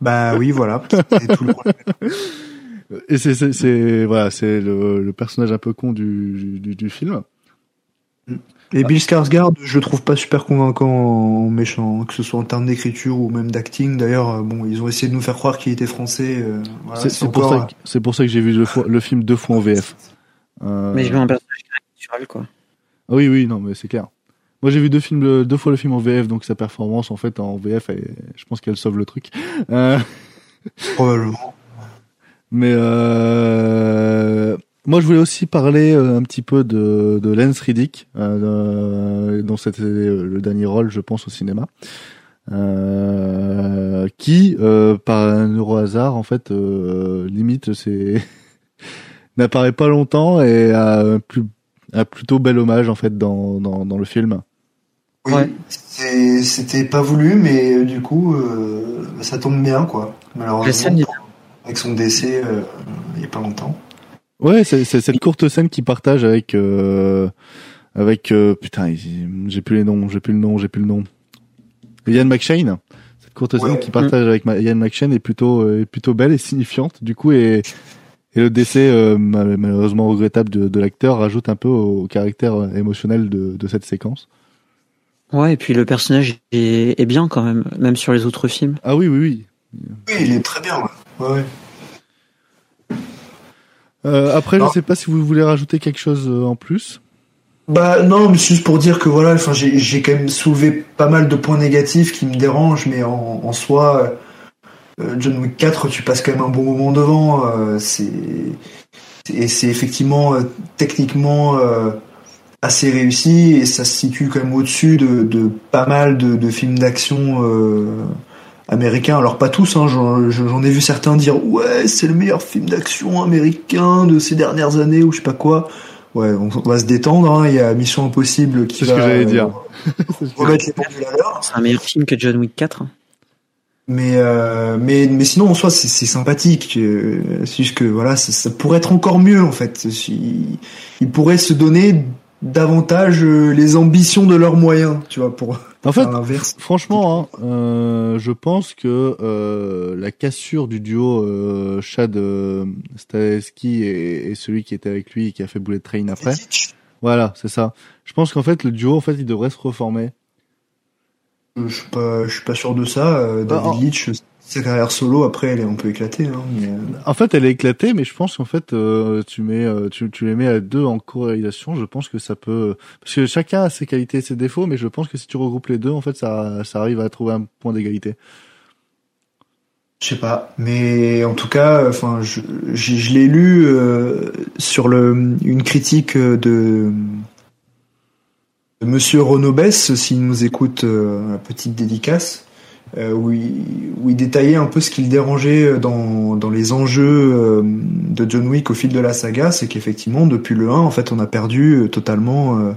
Bah oui, voilà. C'est tout le problème. Et c'est c'est c'est voilà, c'est le, le personnage un peu con du du, du film. Et Bill Skarsgård, je le trouve pas super convaincant en méchant, que ce soit en termes d'écriture ou même d'acting. D'ailleurs, euh, bon, ils ont essayé de nous faire croire qu'il était français. euh, voilà, c'est c'est pour encore- ça que, c'est pour ça que j'ai vu le, film deux fois en VF. Euh, Mais je veux un personnage naturel, quoi. Ah oui, oui, non, mais c'est clair. Moi, j'ai vu deux films, deux fois le film en VF, donc sa performance, en fait, en VF, elle- je pense qu'elle sauve le truc. Euh, Probablement. mais euh, moi, je voulais aussi parler euh, un petit peu de, de Lance Riddick, euh, dont c'était le dernier rôle, je pense, au cinéma, euh, qui, euh, par un euro hasard, en fait, euh, limite, c'est n'apparaît pas longtemps et a un plus un plutôt bel hommage en fait dans, dans, dans le film. Oui, Ouais. c'est- c'était pas voulu, mais euh, du coup, euh, ça tombe bien, quoi. Malheureusement, avec son décès euh, il y a pas longtemps. Ouais, c'est cette courte scène qu'il partage avec euh, avec euh, putain, j'ai plus les noms, j'ai plus le nom, j'ai plus le nom. Ian McShane. Cette courte scène Ouais. qu'il partage avec Ian McShane est plutôt euh, est plutôt belle et signifiante du coup et et le décès euh, mal- malheureusement regrettable de, de l'acteur rajoute un peu au caractère émotionnel de, de cette séquence. Ouais, et puis le personnage est, est bien quand même, même sur les autres films. Ah oui oui oui. Oui, il est très bien. Ouais, ouais. Euh, après Non. je sais pas si vous voulez rajouter quelque chose euh, en plus. Bah non, mais juste pour dire que voilà, enfin j'ai quand même soulevé pas mal de points négatifs qui me dérangent, mais en, en soi, euh, John Wick 4, tu passes quand même un bon moment devant. euh, c'est et c'est effectivement techniquement assez réussi et ça se situe quand même au-dessus de, de pas mal de, de films d'action américains. Alors pas tous, hein, j'en j'en ai vu certains dire ouais c'est le meilleur film d'action américain de ces dernières années ou je sais pas quoi. Ouais, on on va se détendre. hein. Il y a Mission Impossible qui C'est ce va que j'allais dire. euh, remettre les pendules à l'heure. C'est un meilleur film que John Wick 4. Mais euh, mais mais sinon en soi c'est c'est sympathique. euh, C'est juste que voilà ça, ça pourrait être encore mieux en fait. Si- Ils pourraient se donner davantage euh, les ambitions de leurs moyens, tu vois, pour En fait, faire l'inverse. Franchement, hein, euh, je pense que euh, la cassure du duo euh, Chad euh, Stahelski et, et celui qui était avec lui et qui a fait Bullet Train après, voilà, c'est ça. Je pense qu'en fait le duo, en fait, il devrait se reformer. Je suis pas je suis pas sûr de ça. euh, David Ah, ah. Leitch, sa carrière solo après elle est un peu éclatée. Hein, mais, euh, En fait, elle est éclatée, mais je pense qu'en fait, euh, tu mets, euh, tu, tu les mets à deux en co-réalisation. Je pense que ça peut, parce que chacun a ses qualités et ses défauts, mais je pense que si tu regroupes les deux, en fait, ça, ça arrive à trouver un point d'égalité. Je sais pas, mais en tout cas, enfin, je, je, je l'ai lu euh, sur le une critique de, de Monsieur Renaud Bess, s'il nous écoute, euh, la petite dédicace, où, il, où il détaillait un peu ce qui le dérangeait dans, dans les enjeux euh, de John Wick au fil de la saga, c'est qu'effectivement, depuis le 1, en fait, on a perdu euh, totalement euh,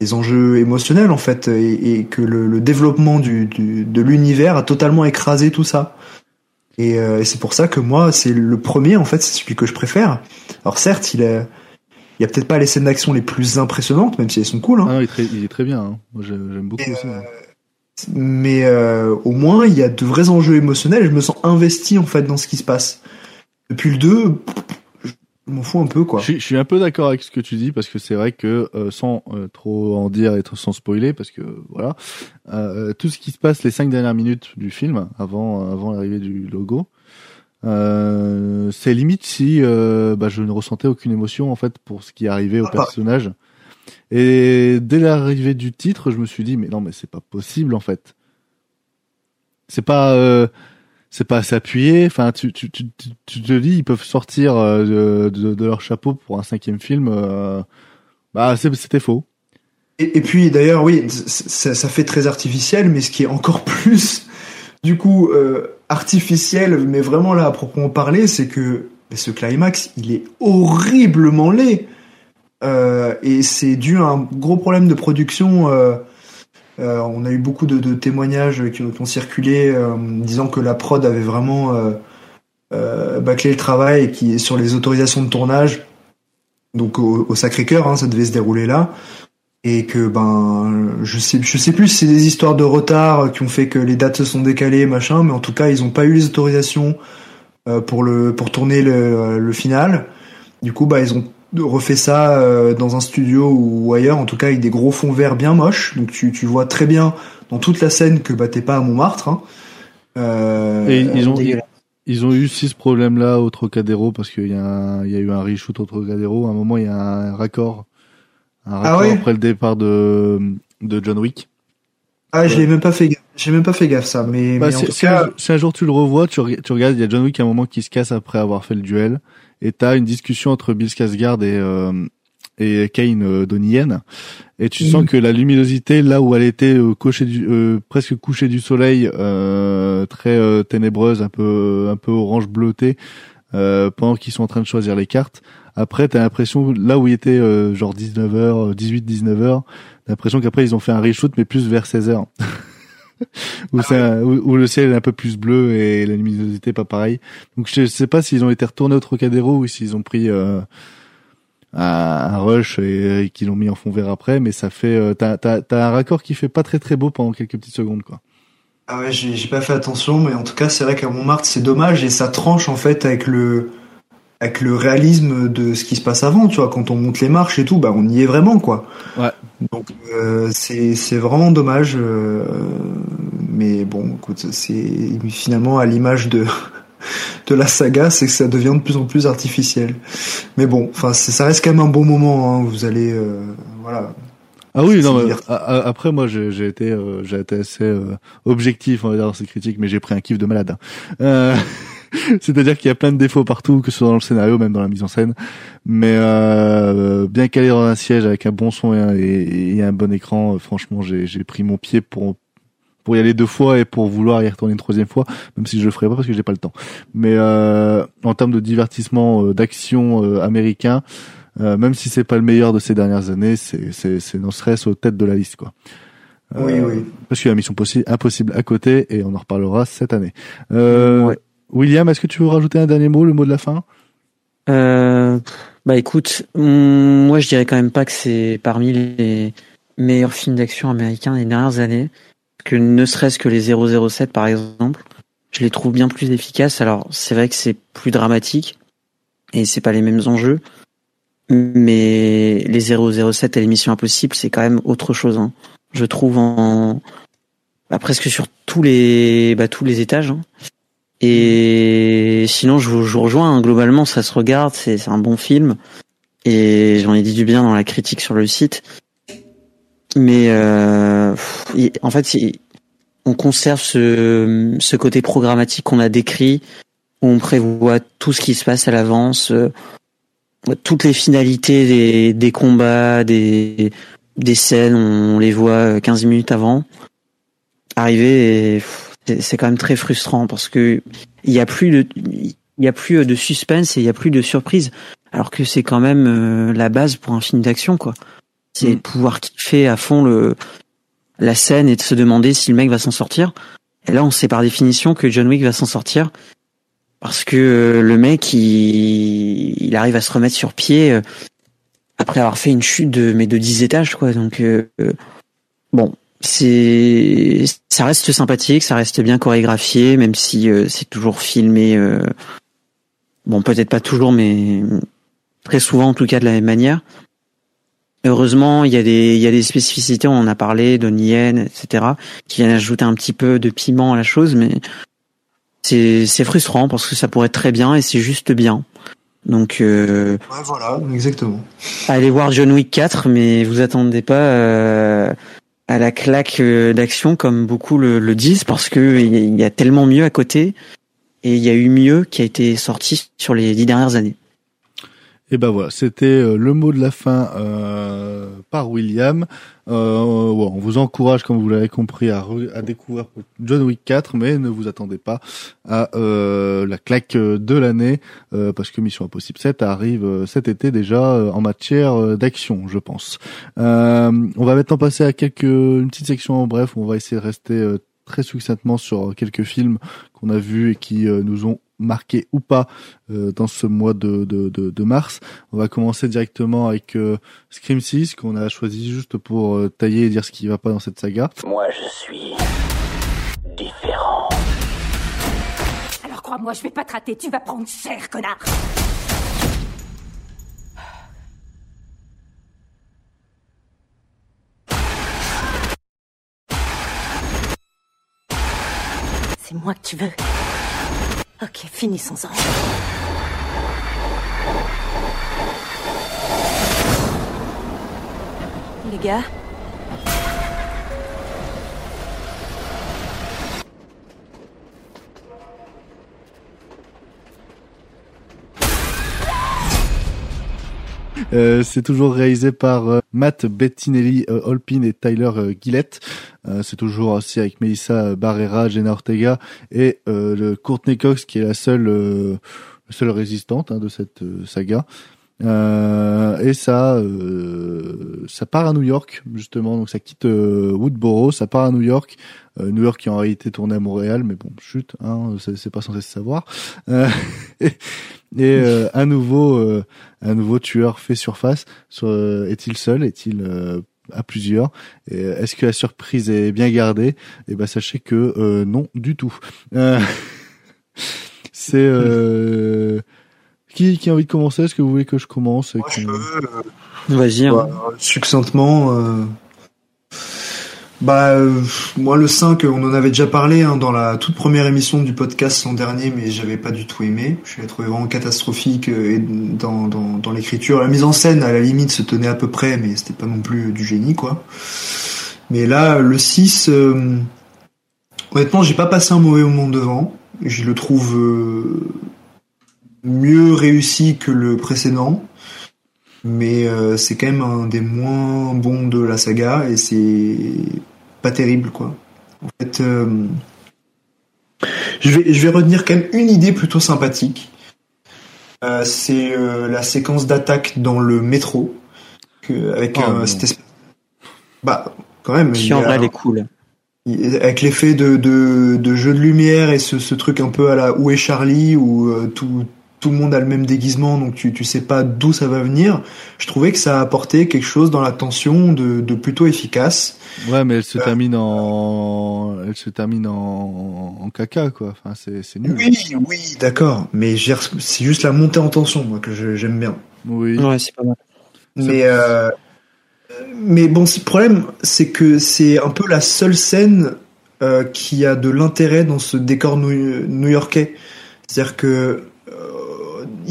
des enjeux émotionnels en fait et, et que le, le développement du, du de l'univers a totalement écrasé tout ça. Et, euh, et c'est pour ça que moi, c'est le premier en fait, c'est celui que je préfère. Alors certes, il est il y a peut-être pas les scènes d'action les plus impressionnantes, même si elles sont cool. Hein. Ah, il, est très, il est très bien. Hein. Moi, j'ai- j'aime beaucoup aussi. hein. Mais euh, au moins il y a de vrais enjeux émotionnels je me sens investi en fait dans ce qui se passe. Depuis le 2, je m'en fous un peu quoi. Je, suis- je suis un peu d'accord avec ce que tu dis parce que c'est vrai que euh, sans euh, trop en dire et sans spoiler parce que voilà tout ce qui se passe les cinq dernières minutes du film avant avant l'arrivée du logo c'est limite si bah, je ne ressentais aucune émotion en fait pour ce qui arrivait au Ah, pareil. personnage et dès l'arrivée du titre je me suis dit mais non mais c'est pas possible en fait c'est pas euh, c'est pas appuyé. Enfin, tu, tu, tu, tu- te dis, ils peuvent sortir euh, de, de, leur chapeau pour un cinquième film. euh, bah, c'était faux. Et, puis d'ailleurs, oui, ça, ça fait très artificiel, mais ce qui est encore plus, du coup, euh, artificiel, mais vraiment là à proprement parler, c'est que ce climax, il est horriblement laid. Euh, et c'est dû à un gros problème de production. euh, euh, on a eu beaucoup de, témoignages qui, ont- circulé disant que la prod avait vraiment bâclé le travail et qui sur les autorisations de tournage. Donc au, Sacré-Cœur, hein, ça devait se dérouler là et que ben je sais je sais plus si c'est des histoires de retard qui ont fait que les dates se sont décalées machin mais en tout cas ils ont pas eu les autorisations pour le pour tourner le, final du coup bah ils ont refait ça euh, dans un studio ou ailleurs en tout cas avec des gros fonds verts bien moches donc tu tu vois très bien dans toute la scène que bah t'es pas à Montmartre hein. Euh, Et ils ont, ils, ont eu aussi ce problème-là au Trocadéro parce qu'il y, a un- il y a eu un reshoot au Trocadéro. À un moment, il y a un raccord, un Ah ouais? après le départ de, de John Wick. ah j'ai même pas fait j'ai même pas fait gaffe ça mais, Bah, mais en si cas un, si un jour tu le revois, tu, tu regardes, il y a John Wick à un moment qui se casse après avoir fait le duel, et t'as une discussion entre Bill Skarsgård et euh, et Kane euh, et tu sens que la luminosité là où elle était euh, couchée du, euh, presque couchée du soleil, euh, très euh, ténébreuse, un peu un peu orange bleuté, euh, pendant qu'ils sont en train de choisir les cartes. Après, t'as l'impression là où il était euh, genre 19h, 18, 19h, t'as l'impression qu'après ils ont fait un reshoot mais plus vers 16h. où, un- où, où le ciel est un peu plus bleu et la luminosité pas pareil. Donc je sais pas s'ils ont été retournés au Trocadéro ou s'ils ont pris euh, un, un rush et, et qu'ils l'ont mis en fond vert après, mais ça fait euh, t'as un raccord qui fait pas très très beau pendant quelques petites secondes quoi. Ah ouais, j'ai pas fait attention, mais en tout cas, c'est vrai qu'à Montmartre, c'est dommage et ça tranche en fait avec le avec le réalisme de ce qui se passe avant, tu vois, quand on monte les marches et tout, bah on y est vraiment quoi. Ouais. Donc euh, c'est c'est vraiment dommage, euh, mais bon, écoute, c'est finalement à l'image de de la saga, c'est que ça devient de plus en plus artificiel. Mais bon, enfin, ça reste quand même un bon moment. Hein, vous allez, euh, voilà. Ah oui, non, mais, après moi j'ai été euh, j'ai été assez euh, objectif on va dire dans ces critiques, mais j'ai pris un kiff de malade. hein. C'est-à-dire qu'il y a plein de défauts partout, que ce soit dans le scénario, même dans la mise en scène, mais euh, bien calé dans un siège avec un bon son et un, et, et un bon écran. euh, franchement, j'ai pris mon pied pour pour y aller deux fois et pour vouloir y retourner une troisième fois, même si je le ferai pas parce que j'ai pas le temps. Mais euh, en termes de divertissement, euh, d'action euh, américain, même si c'est pas le meilleur de ces dernières années, c'est c'est non serait-ce aux têtes de la liste quoi. Oui, oui. Parce qu'il y a Mission Possi- Impossible à côté et on en reparlera cette année. Euh, Ouais. William, est-ce que tu veux rajouter un dernier mot, le mot de la fin? Euh, bah écoute, hum, moi je dirais quand même pas que c'est parmi les meilleurs films d'action américains des dernières années. Que ne serait-ce que les 007 par exemple, je les trouve bien plus efficaces. Alors c'est vrai que c'est plus dramatique et c'est pas les mêmes enjeux, mais les 007 et les Missions Impossibles c'est quand même autre chose. hein. Je trouve en bah, presque sur tous les bah, tous les étages. hein. Et sinon, je vous, je vous rejoins. hein. Globalement, ça se regarde. C'est un bon film. Et j'en ai dit du bien dans la critique sur le site. Mais euh, en fait, on conserve ce, ce côté programmatique qu'on a décrit, où on prévoit tout ce qui se passe à l'avance, euh, toutes les finalités des, des combats, des, des scènes, on les voit 15 minutes avant arriver. Et c'est- quand même très frustrant parce que il y a plus de il y a plus de suspense et il y a plus de surprise alors que c'est quand même euh, la base pour un film d'action quoi C'est Mm. pouvoir kiffer à fond le la scène et de se demander si le mec va s'en sortir. Et là, on sait par définition que John Wick va s'en sortir parce que euh, le mec, il, il arrive à se remettre sur pied euh, après avoir fait une chute de mais de 10 étages, quoi. Donc euh, bon, c'est ça reste sympathique, ça reste bien chorégraphié, même si euh, c'est toujours filmé. euh, bon, peut-être pas toujours, mais très souvent en tout cas de la même manière. Heureusement, il y a des il y a des spécificités, on en a parlé, Donnie Yen, etc., qui viennent ajouter un petit peu de piment à la chose, mais c'est c'est frustrant parce que ça pourrait être très bien et c'est juste bien. Donc euh, Ouais, voilà, exactement. allez voir John Wick 4, mais vous attendez pas euh, à la claque euh, d'action comme beaucoup le, disent, parce que il y a tellement mieux à côté et il y a eu mieux qui a été sorti sur les dix dernières années. Et ben voilà, c'était euh, le mot de la fin euh, par William. Euh, on vous encourage, comme vous l'avez compris, à, à découvrir John Wick 4, mais ne vous attendez pas à euh, la claque de l'année, euh, parce que Mission Impossible 7 arrive euh, cet été déjà euh, en matière euh, d'action, je pense. Euh, on va maintenant passer à quelques une petite section en bref. où On va essayer de rester euh, très succinctement sur quelques films qu'on a vus et qui euh, nous ont marqué ou pas euh, dans ce mois de, de, de, de mars. On va commencer directement avec euh, Scream 6 qu'on a choisi juste pour euh, tailler et dire ce qui va pas dans cette saga. Moi, je suis différent. Alors crois-moi, je vais pas te rater, tu vas prendre cher, connard C'est moi que tu veux. Ok, finissons-en. Les gars Euh, c'est toujours réalisé par euh, Matt Bettinelli euh, Holpin et Tyler euh, Gillett. Euh, c'est toujours aussi avec Melissa Barrera, Jenna Ortega et Courtney Cox qui est la seule seule résistante hein, de cette saga. Euh, et ça, euh, ça part à New York justement, donc ça quitte euh, Woodboro, ça part à New York. Euh, New York qui en réalité tournait à Montréal, mais bon, chut, hein, c'est pas censé se savoir. Euh, et un nouveau, euh, un nouveau tueur fait surface. Sur, est-il seul? Est-il à plusieurs? Et, Est-ce que la surprise est bien gardée? Eh ben sachez que non du tout. C'est qui qui a envie de commencer? Est-ce que vous voulez que je commence Moi, je peux, euh, Vas-y. hein. Bah, succinctement, euh, bah, euh, moi le 5, on en avait déjà parlé hein, dans la toute première émission du podcast l'an dernier, mais j'avais pas du tout aimé. Je l'ai trouvé vraiment catastrophique euh, et dans, dans, dans l'écriture. La mise en scène, à la limite, se tenait à peu près, mais c'était pas non plus du génie, quoi. Mais là, le 6, euh, honnêtement, j'ai pas passé un mauvais moment devant. Je le trouve euh, mieux réussi que le précédent mais euh, c'est quand même un des moins bons de la saga et c'est pas terrible quoi. En fait, euh, je vais je vais retenir quand même une idée plutôt sympathique. Euh, c'est la séquence d'attaque dans le métro que, avec Oh, cette espèce- bah quand même Qui en a- elle est cool. avec l'effet de, de, de jeu de lumière et ce, ce truc un peu à la Où est Charlie où euh, tout, tout le monde a le même déguisement donc tu, tu sais pas d'où ça va venir. Je trouvais que ça a apporté quelque chose dans la tension de, de plutôt efficace. Ouais, mais elle se Euh, termine en, elle se termine en, en caca quoi. Enfin, c'est c'est nul. Oui, oui, d'accord. Mais c'est juste la montée en tension moi que je- j'aime bien. Oui. Ouais, c'est pas mal. Mais euh, mais bon, le problème, c'est que c'est un peu la seule scène euh, qui a de l'intérêt dans ce décor new- new-yorkais. C'est-à-dire que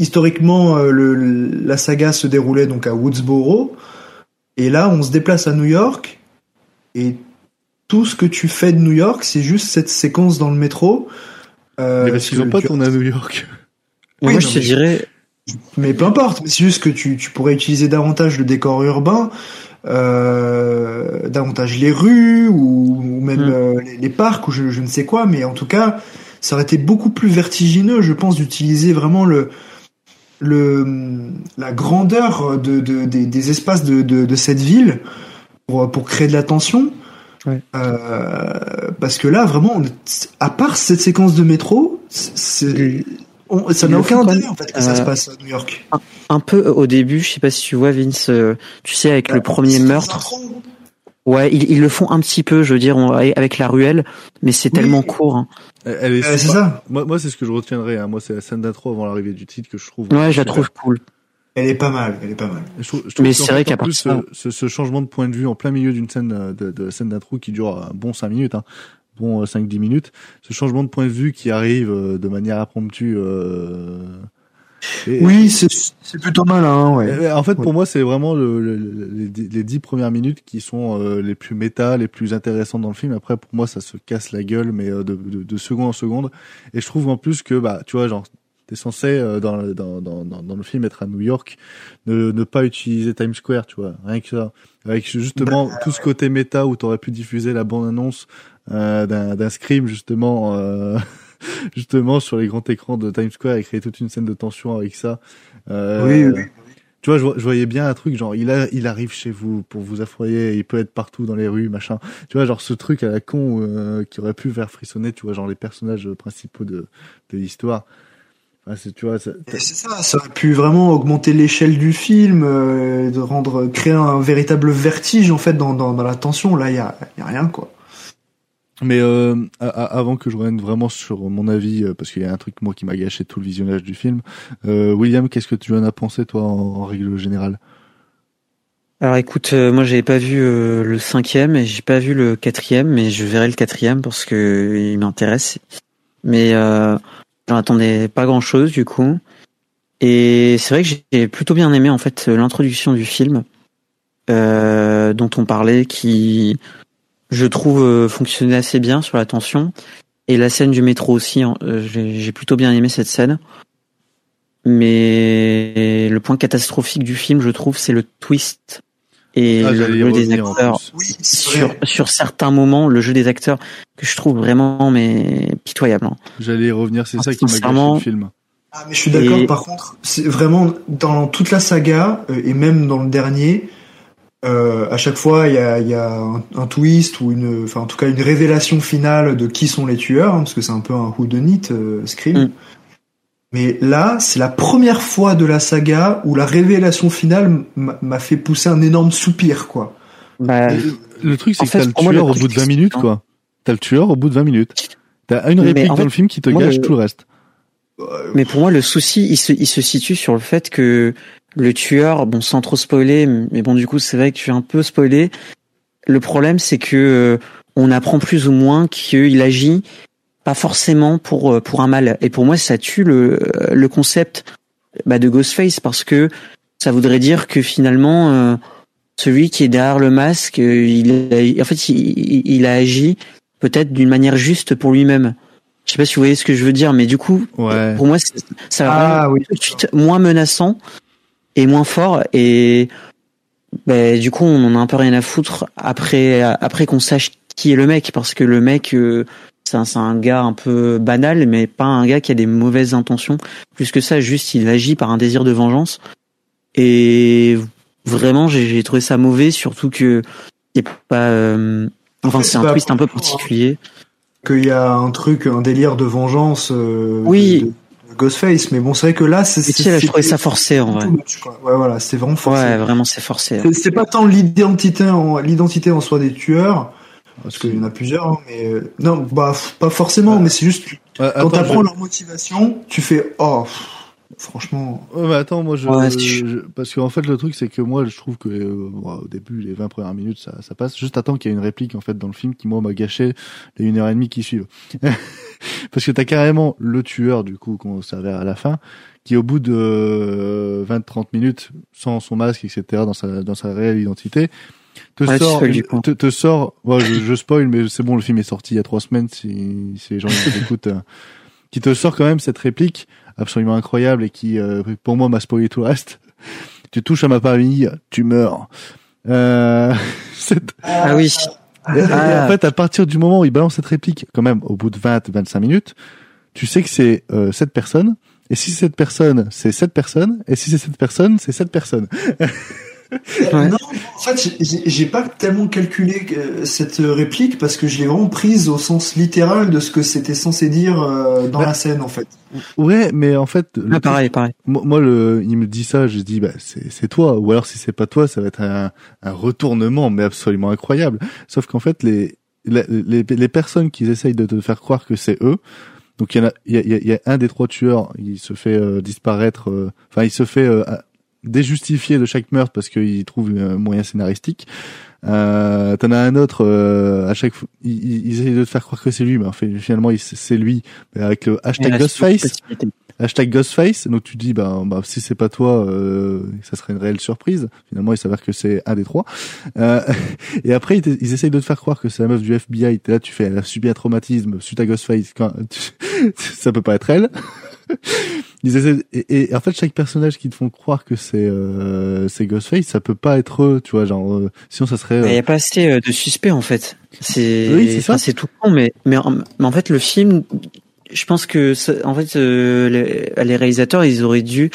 historiquement, euh, le, la saga se déroulait donc à Woodsboro, et là, on se déplace à New York, et tout ce que tu fais de New York, c'est juste cette séquence dans le métro. Euh, mais parce qu'ils pas tourné à New York. Oui, Moi, je te mais- dirais, mais peu importe, mais c'est juste que tu, tu pourrais utiliser davantage le décor urbain, euh, davantage les rues ou, ou même Mm. euh, les, les parcs ou je, je ne sais quoi, mais en tout cas, ça aurait été beaucoup plus vertigineux, je pense, d'utiliser vraiment le le la grandeur de, de- des, des espaces de, cette ville pour, pour créer de la tension. Ouais. Euh, parce que là, vraiment, on à part cette séquence de métro, c'est, on- ça n'a aucun intérêt en fait que ça euh, se passe à New York. Un peu au début, je sais pas si tu vois Vince, euh, tu sais avec le premier meurtre. Ouais, ils, ils le font un petit peu, je veux dire, on- avec la ruelle, mais c'est Oui. tellement court. hein. Elle est Euh, c'est ça. Moi, moi c'est ce que je retiendrai. Hein. Moi, c'est la scène d'intro avant l'arrivée du titre que je trouve. Ouais, je la trouve cool. Elle est pas mal, elle est pas mal. Je trouve- je trouve Mais c'est vrai qu'à plus, ça- ce, ce changement de point de vue en plein milieu d'une scène euh, de, de scène d'intro qui dure un bon 5 minutes, hein, bon 5-10 minutes, ce changement de point de vue qui arrive euh, de manière impromptue. Euh, et- Oui, c'est, c'est plutôt malin, ouais. et- en fait, pour Ouais. moi, c'est vraiment le, le- le- les, dix- les dix premières minutes qui sont euh, les plus méta, les plus intéressantes dans le film. Après, pour moi, ça se casse la gueule, mais euh, de, de, de seconde en seconde. Et je trouve en plus que, bah, tu vois, genre, t'es censé euh, dans, le- dans, dans, dans, le film être à New York, ne, ne pas utiliser Times Square, tu vois, rien que ça. Avec justement Bah, tout ce côté méta où t'aurais pu diffuser la bande-annonce euh, d'un d'un scream justement, euh, justement sur les grands écrans de Times Square et créer toute une scène de tension avec ça. Euh, Oui, oui. tu vois, je, vo- je voyais bien un truc genre il a, il arrive chez vous pour vous affroyer, il peut être partout dans les rues, machin. Tu vois, genre ce truc à la con euh, qui aurait pu faire frissonner, tu vois, genre les personnages principaux de, de l'histoire. C'est, tu vois, ça- c'est ça, ça aurait pu vraiment augmenter l'échelle du film, euh, de rendre, créer un véritable vertige en fait dans, dans, dans la tension. Là, il y a, y a rien quoi. Mais euh, avant que je revienne vraiment sur mon avis, euh, parce qu'il y a un truc moi qui m'a gâché tout le visionnage du film, euh, William, qu'est-ce que tu en as pensé toi en, règle générale? Alors écoute, euh, moi j'avais pas vu euh, le cinquième et j'ai pas vu le quatrième, mais je verrai le quatrième parce que il m'intéresse. Mais euh, j'en attendais pas grand chose du coup. Et c'est vrai que j'ai plutôt bien aimé en fait l'introduction du film dont on parlait, qui je trouve euh, fonctionnait assez bien sur la tension. Et la scène du métro aussi, hein, euh, j'ai j'ai plutôt bien aimé cette scène. Mais le point catastrophique du film, je trouve, c'est le twist et Ah, le jeu des acteurs. Oui, Sur, sur certains moments, le jeu des acteurs que je trouve vraiment mais pitoyable. hein. J'allais y revenir, c'est Ah, ça qui m'a gâché le film. Ah, mais je suis d'accord. Et- Par contre, c'est vraiment dans toute la saga euh, et même dans le dernier, euh, à chaque fois il y a, il y a un, un twist ou une, enfin en tout cas une révélation finale de qui sont les tueurs, hein, parce que c'est un peu un whodunit euh, Scream. Mm. Mais là, c'est la première fois de la saga où la révélation finale m'a m'a fait pousser un énorme soupir, quoi. Bah, Le truc, c'est que t'as le tueur le au bout de 20 twist, minutes, quoi. T'as le tueur au bout de 20 minutes. T'as une réplique dans fait, le film qui te gâche tout le reste. Mais pour moi, le souci, il se, il se situe sur le fait que le tueur, bon, sans trop spoiler, mais bon, du coup, c'est vrai que tu es un peu spoilé. Le problème, c'est que euh, on apprend plus ou moins qu'il agit pas forcément pour euh, pour un mal. Et pour moi, ça tue le le concept bah, de Ghostface parce que ça voudrait dire que finalement, euh, celui qui est derrière le masque, euh, il a, en fait, il, il- il a agi peut-être d'une manière juste pour lui-même. Je sais pas si vous voyez ce que je veux dire, mais du coup, Ouais. pour moi, ça va Ah, oui. tout de suite moins menaçant et moins fort. Et ben, du coup, on en a un peu rien à foutre après, après qu'on sache qui est le mec, parce que le mec, euh, c'est un, un gars un peu banal, mais pas un gars qui a des mauvaises intentions. Plus que ça, juste, il agit par un désir de vengeance. Et vraiment, j'ai trouvé ça mauvais, surtout que c'est pas. euh, enfin, c'est un twist un peu particulier. Qu'il y a un truc, un délire de vengeance. euh, Oui. de- de Ghostface, mais bon, c'est vrai que là, c'est. Tu sais, là, je trouvais ça forcé en vrai. much. Ouais, voilà, c'est vraiment forcé. Ouais, vraiment, c'est forcé. C'est- C'est pas tant l'identité en l'identité en soi des tueurs, parce qu'il y en a plusieurs, hein, mais euh, non, bah pas forcément, mais c'est juste Ouais, quand t'apprends je- leur motivation, tu fais oh, pff, franchement. Ouais, mais attends, moi, je, Ouais, je- parce qu'en fait, le truc, c'est que moi, je trouve que euh, au début, les 20 premières minutes, ça, ça passe. Juste attends qu'il y ait une réplique en fait dans le film qui moi m'a gâché les une heure et demie qui suivent. parce que t'as carrément le tueur du coup qu'on s'avère à la fin, qui au bout de euh, 20-30 minutes, sans son masque, etc., dans sa dans sa réelle identité, te Ouais, sort, te, te sort. Bon, je, je spoil, mais c'est bon, le film est sorti il y a trois semaines. Si, si les gens écoutent, euh, qui te sort quand même cette réplique absolument incroyable et qui, euh, pour moi, m'a spoilé tout le reste. Tu touches à ma famille, tu meurs. Euh, Ah oui. et Ah. en fait, à partir du moment où il balance cette réplique, quand même, au bout de 20, 25 minutes, tu sais que c'est euh, cette personne Et si cette personne, c'est cette personne, et si c'est cette personne, c'est cette personne. Euh, non, en fait, j'ai- j'ai pas tellement calculé euh, cette réplique parce que je l'ai vraiment prise au sens littéral de ce que c'était censé dire euh, dans Bah, la scène, en fait. Ouais, mais en fait, le Ah, pareil, pareil. Moi, moi, le, il me dit ça, je dis, bah, c'est, c'est toi. Ou alors, si c'est pas toi, ça va être un, un retournement, mais absolument incroyable. Sauf qu'en fait, les, les, les, les personnes qui essayent de te faire croire que c'est eux, donc il y en a, il y a, il y a- il y a un des trois tueurs, il se fait euh, disparaître, euh, enfin, il se fait euh, déjustifier de chaque meurtre parce qu'il trouve un moyen scénaristique. Euh, t'en as un autre euh, à chaque fois ils, ils ils essayent de te faire croire que c'est lui mais en fait finalement il- c'est lui mais avec le hashtag Et Ghostface hashtag Ghostface. Donc tu te dis, bah, bah si c'est pas toi, euh, ça serait une réelle surprise. Finalement, il s'avère que c'est un des trois. Euh, et après, ils, ils essayent de te faire croire que c'est la meuf du FBI. T'es là, tu fais, elle a subi un traumatisme suite à Ghostface. Quand, tu- ça peut pas être elle. Ils essaient, et, et en fait, chaque personnage qui te font croire que c'est euh, c'est Ghostface, ça peut pas être eux, tu vois. Genre, euh, sinon ça serait. Il euh, n'y a pas assez euh, de suspects en fait. C'est Oui, c'est ça. c'est tout con, mais mais en, mais en fait le film, je pense que ça- en fait euh, les, les réalisateurs ils auraient dû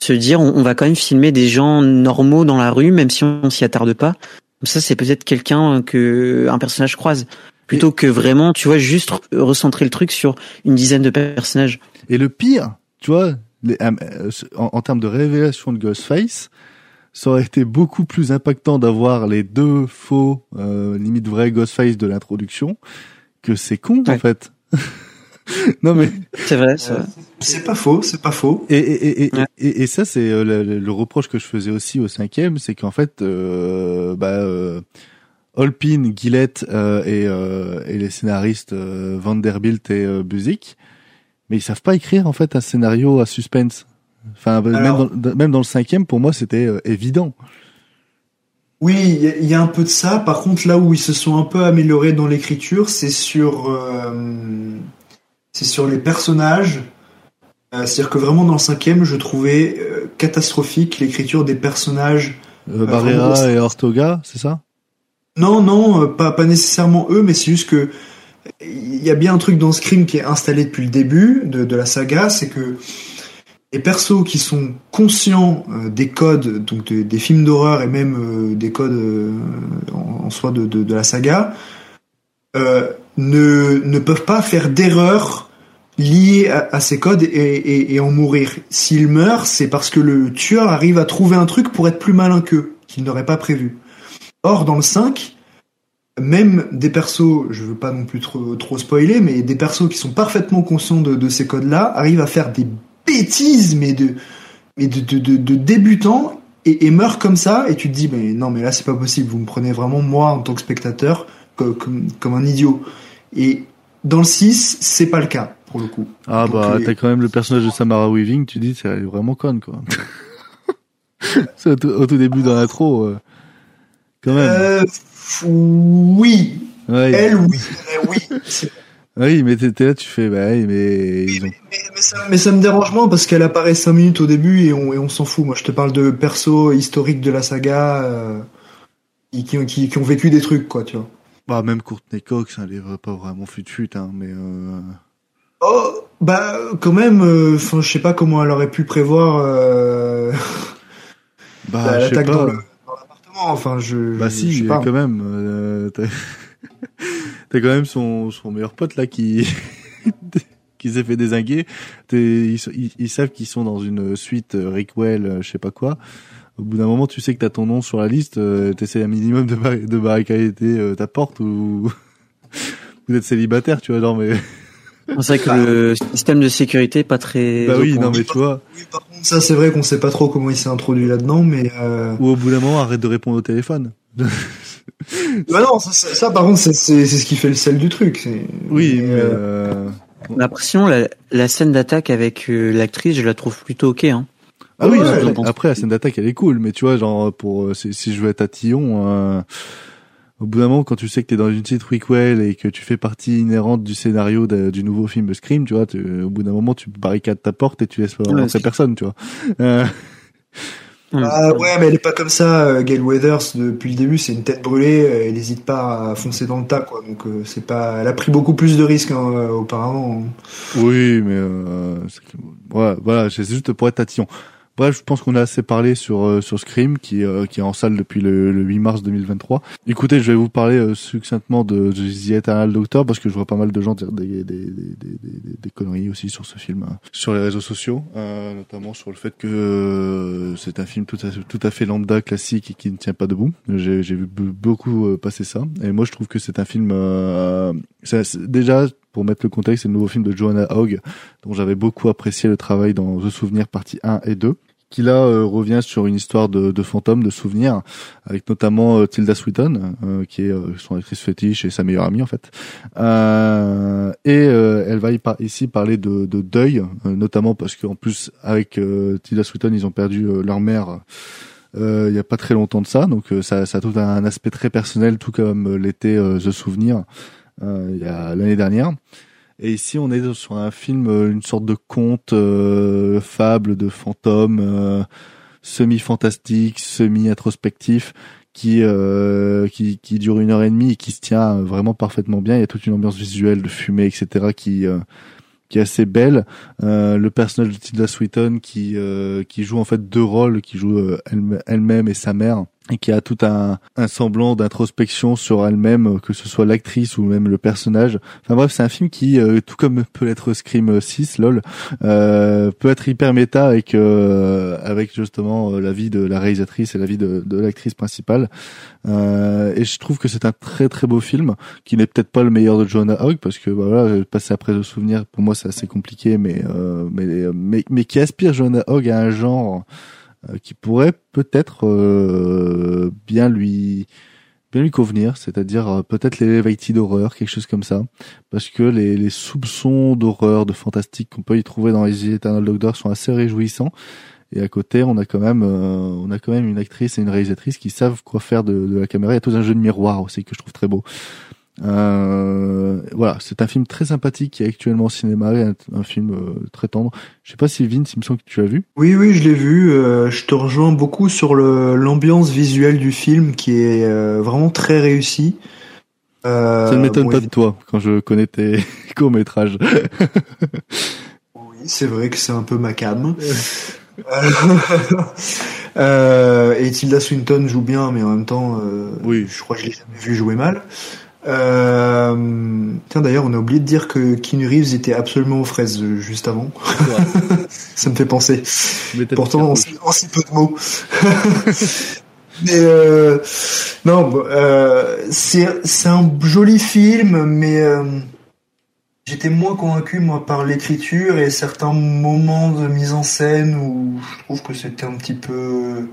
se dire on, on va quand même filmer des gens normaux dans la rue, même si on s'y attarde pas. Comme ça, c'est peut-être quelqu'un que un personnage croise plutôt que vraiment, tu vois, juste re- recentrer le truc sur une dizaine de personnages. Et le pire, tu vois, les- euh, euh, en, en termes de révélation de Ghostface, ça aurait été beaucoup plus impactant d'avoir les deux faux, euh, limite vrais Ghostface de l'introduction que c'est con en fait. non mais C'est vrai. c'est vrai. C'est pas faux, c'est pas faux. et et et, Ouais. et, et ça c'est euh, le, le- le reproche que je faisais aussi au cinquième, c'est qu'en fait euh, bah euh, Holpin, Gillette euh, et, euh, et les scénaristes euh, Vanderbilt et euh, Buzik, mais ils savent pas écrire en fait un scénario à suspense. Enfin, même, Alors- dans, dans- même dans le cinquième, pour moi, c'était euh, évident. Oui, il y, a- il y a un peu de ça. Par contre, là où ils se sont un peu améliorés dans l'écriture, c'est sur, euh, c'est sur les personnages. Euh, C'est-à-dire que vraiment dans le cinquième, je trouvais catastrophique l'écriture des personnages. Barrera vraiment, et Ortoga, c'est ça? Non, non, pas, pas nécessairement eux, mais c'est juste que il y a bien un truc dans Scream qui est installé depuis le début de, la saga, c'est que les persos qui sont conscients euh, des codes, donc de- des films d'horreur et même euh, des codes euh, en, soi de, la saga, ne, peuvent pas faire d'erreurs liées à, ces codes et, et, et en mourir. S'ils meurent, c'est parce que le tueur arrive à trouver un truc pour être plus malin qu'eux, qu'il n'aurait pas prévu. Or, dans le 5, même des persos, je veux pas non plus trop, trop spoiler, mais des persos qui sont parfaitement conscients de, de ces codes-là arrivent à faire des bêtises, mais de, mais de, de, de, de débutants et, et meurent comme ça, et tu te dis, mais non, mais là c'est pas possible, vous me prenez vraiment moi en tant que spectateur comme, comme, comme un idiot. Et dans le 6, c'est pas le cas, pour le coup. Ah Donc, bah, les- t'as quand même le personnage de Samara Weaving, tu dis, c'est vraiment conne, quoi. c'est au, tout- au tout début dans l'intro, euh, quand même. Euh, oui, Ouais. elle, oui, euh, oui. C'est- Oui, mais t'es là, tu fais, bah, mais ils ont... Mais, mais ça, mais ça me dérange moins parce qu'elle apparaît 5 minutes au début et on, et on s'en fout. Moi, je te parle de persos historiques de la saga euh, qui, qui, ont vécu des trucs, quoi, tu vois. Bah, même Courtney Cox, elle est pas vraiment fut-fut, hein, mais euh... Oh, bah, quand même, euh, je sais pas comment elle aurait pu prévoir euh, Bah, l'attaque dans le-. Enfin, je. Bah je si, sais pas. quand même. Euh, t'as t'as quand même son, son meilleur pote là qui qui s'est fait désinguer. T'es- Ils, ils, ils savent qu'ils sont dans une suite euh, Rickwell, euh, je sais pas quoi. Au bout d'un moment, tu sais que t'as ton nom sur la liste. Euh, T'essaies un minimum de, bar de barricader euh, ta porte ou vous êtes célibataire, tu vois. Genre, mais C'est vrai que le système de sécurité est pas très. bah oui, non mais tu vois. Oui, par contre, ça, c'est vrai qu'on sait pas trop comment il s'est introduit là-dedans, mais. Euh... Ou au bout d'un moment, arrête de répondre au téléphone. Bah non, ça, ça, ça, par contre, c'est c'est- c'est ce qui fait le sel du truc. Oui, mais euh, euh, Après, sinon, la, la scène d'attaque avec euh, l'actrice, je la trouve plutôt ok. Hein. Ah oui, Ouais, après- la scène d'attaque elle est cool, mais tu vois genre pour euh, si, si je veux être tatillon, euh, au bout d'un moment quand tu sais que t'es dans une petite Wickwell et que tu fais partie inhérente du scénario de- du nouveau film Scream, tu vois, tu- au bout d'un moment tu barricades ta porte et tu laisses pas Ouais, rentrer personne, tu vois. Euh, Ah ouais, mais elle est pas comme ça. euh, Gail Weathers depuis le début, c'est une tête brûlée. euh, Elle n'hésite pas à foncer dans le tas, quoi. Donc euh, c'est pas. Elle a pris beaucoup plus de risques hein, euh, auparavant. Oui, mais euh, voilà, voilà, c'est juste pour être tatillon. Bref, je pense qu'on a assez parlé sur euh, sur Scream qui euh, qui est en salle depuis le, le 8 mars 2023. Écoutez, je vais vous parler euh, succinctement de, The Eternal Doctor parce que je vois pas mal de gens dire des des des des, des, conneries aussi sur ce film hein, sur les réseaux sociaux, euh, notamment sur le fait que euh, c'est un film tout à tout à fait lambda classique et qui ne tient pas debout. J'ai j'ai vu be- beaucoup passer ça et moi je trouve que c'est un film euh, c'est- déjà pour mettre le contexte, c'est le nouveau film de Joanna Hogg dont j'avais beaucoup apprécié le travail dans The Souvenir partie 1 et 2 qui là euh, revient sur une histoire de, de fantômes, de souvenirs, avec notamment euh, Tilda Swinton, euh, qui est euh, son actrice fétiche et sa meilleure amie en fait. Euh, et euh, elle va ici parler de, de deuil, euh, notamment parce qu'en plus avec euh, Tilda Swinton, ils ont perdu euh, leur mère euh, il y a pas très longtemps de ça, donc euh, ça, ça a tout un aspect très personnel, tout comme euh, l'était euh, The Souvenir euh, l'année dernière. Et ici, on est sur un film, euh, une sorte de conte, euh, fable de fantôme, euh, semi-fantastique, semi-introspectif, qui, euh, qui qui dure une heure et demie et qui se tient euh, vraiment parfaitement bien. Il y a toute une ambiance visuelle de fumée, etc., qui euh, qui est assez belle. Euh, le personnage de Tilda Swinton qui euh, qui joue en fait deux rôles, qui joue elle- elle-même et sa mère et qui a tout un, un semblant d'introspection sur elle-même, que ce soit l'actrice ou même le personnage. Enfin bref, c'est un film qui, euh, tout comme peut l'être Scream 6, lol, euh, peut être hyper méta avec euh, avec justement euh, la vie de la réalisatrice et la vie de, de l'actrice principale. Euh, et je trouve que c'est un très très beau film, qui n'est peut-être pas le meilleur de Joanna Hogg, parce que bah, voilà, passer après le souvenir, pour moi c'est assez compliqué, mais euh, mais, mais mais qui aspire Joanna Hogg à un genre euh, qui pourrait peut-être euh, bien lui bien lui convenir, c'est-à-dire euh, peut-être les d'horreur, quelque chose comme ça, parce que les, les soupçons d'horreur, de fantastique qu'on peut y trouver dans les Eternal Doctor sont assez réjouissants. Et à côté, on a quand même, euh, on a quand même une actrice et une réalisatrice qui savent quoi faire de, de la caméra. Il y a tout un jeu de miroir aussi que je trouve très beau. Euh, voilà, c'est un film très sympathique qui est actuellement au cinéma, un, un film euh, très tendre. Je sais pas si Vince, il me semble que tu as vu. Oui, oui, je l'ai vu. euh, je te rejoins beaucoup sur l'ambiance visuelle du film qui est euh, vraiment très réussie. Ça ne m'étonne bon, pas de toi quand je connais tes courts métrages. Oui, c'est vrai que c'est un peu ma cam. Euh, et Tilda Swinton joue bien, mais en même temps, Oui. je crois que je l'ai jamais vu jouer mal. Euh, tiens, d'ailleurs, on a oublié de dire que Keanu Reeves était absolument aux fraises euh, juste avant. Ça me fait penser. Pourtant, un en peu. si, en si peu de mots. mais euh, non, bon, euh, c'est c'est un joli film, mais euh, j'étais moins convaincu moi par l'écriture et certains moments de mise en scène où je trouve que c'était un petit peu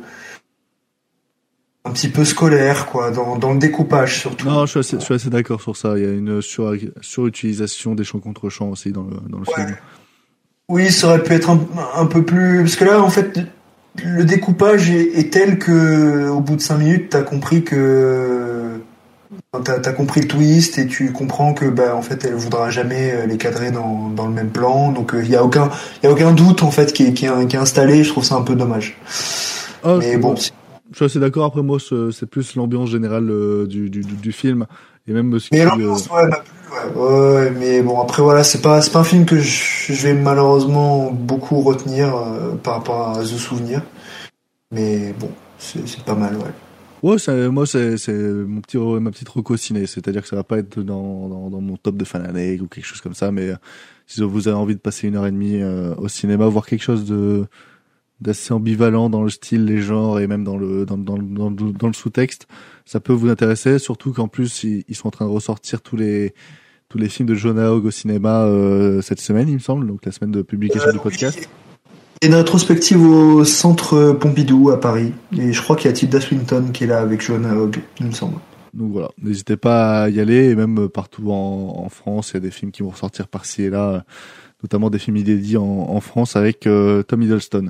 un petit peu scolaire quoi dans, dans le découpage surtout. Non, je suis assez, je suis assez d'accord sur ça. Il y a une sur, surutilisation des champs contre champs aussi dans le, dans le Ouais. film. Oui, ça aurait pu être un, un peu plus parce que là en fait le découpage est, est tel que au bout de cinq minutes t'as compris que t'as as compris le twist et tu comprends que bah en fait elle voudra jamais euh, les cadrer dans, dans le même plan donc il y a aucun il y a aucun doute en fait qui est, qui est, qui est installé je trouve ça un peu dommage Ah, mais bon Je suis assez d'accord. Après moi, c'est plus l'ambiance générale euh, du, du, film et même ce mais l'ambiance ouais m'a plu ouais. Ouais, ouais, mais bon après voilà c'est pas pas un film que je, je vais malheureusement beaucoup retenir euh, par rapport à The Souvenir mais bon c'est pas mal ouais Ouais, moi c'est mon petit ma petite reco ciné, c'est-à-dire que ça va pas être dans, dans, dans mon top de fin d'année ou quelque chose comme ça, mais si vous avez envie de passer une heure et demie euh, au cinéma, voir quelque chose de d'assez ambivalent dans le style, les genres et même dans le dans, dans, dans, le- dans le sous-texte, ça peut vous intéresser, surtout qu'en plus ils, ils sont en train de ressortir tous les tous les films de Jonah Hogg au cinéma euh, cette semaine, il me semble, donc la semaine de publication du podcast. Et une rétrospective au centre Pompidou à Paris. Et je crois qu'il y a Tilda Swinton qui est là avec Joanna Hogg, il me semble. Donc voilà, n'hésitez pas à y aller, et même euh, partout en, en France, il y a des films qui vont ressortir par-ci et là, euh, notamment des films inédits en, en France avec euh, Tom Hiddleston.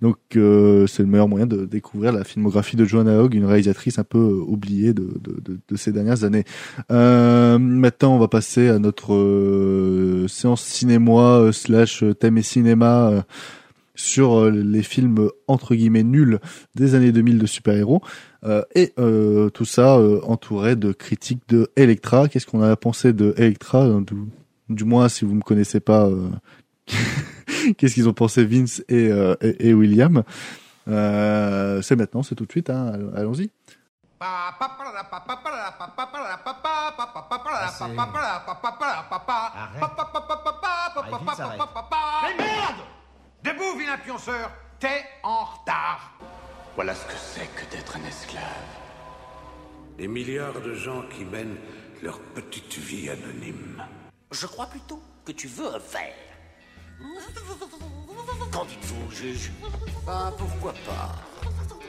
Donc euh, c'est le meilleur moyen de découvrir la filmographie de Joanna Hogg, une réalisatrice un peu euh, oubliée de, de, de, de ces dernières années. Maintenant, on va passer à notre séance cinéma slash thème et cinéma. sur les films entre guillemets nuls des années 2000 de super-héros. Euh, et euh, tout ça euh, entouré de critiques de Electra. Qu'est-ce qu'on a pensé de Electra du, du, moins, si vous me connaissez pas, euh, qu'est-ce qu'ils ont pensé Vince et, euh, et, et William C'est maintenant, c'est tout de suite. Hein, Allons-y. Mais merde Debout, vilain pionceur T'es en retard Voilà ce que c'est que d'être un esclave. Des milliards de gens qui mènent leur petite vie anonyme. Je crois plutôt que tu veux un verre. Qu'en dites-vous, juge? Ben, pourquoi pas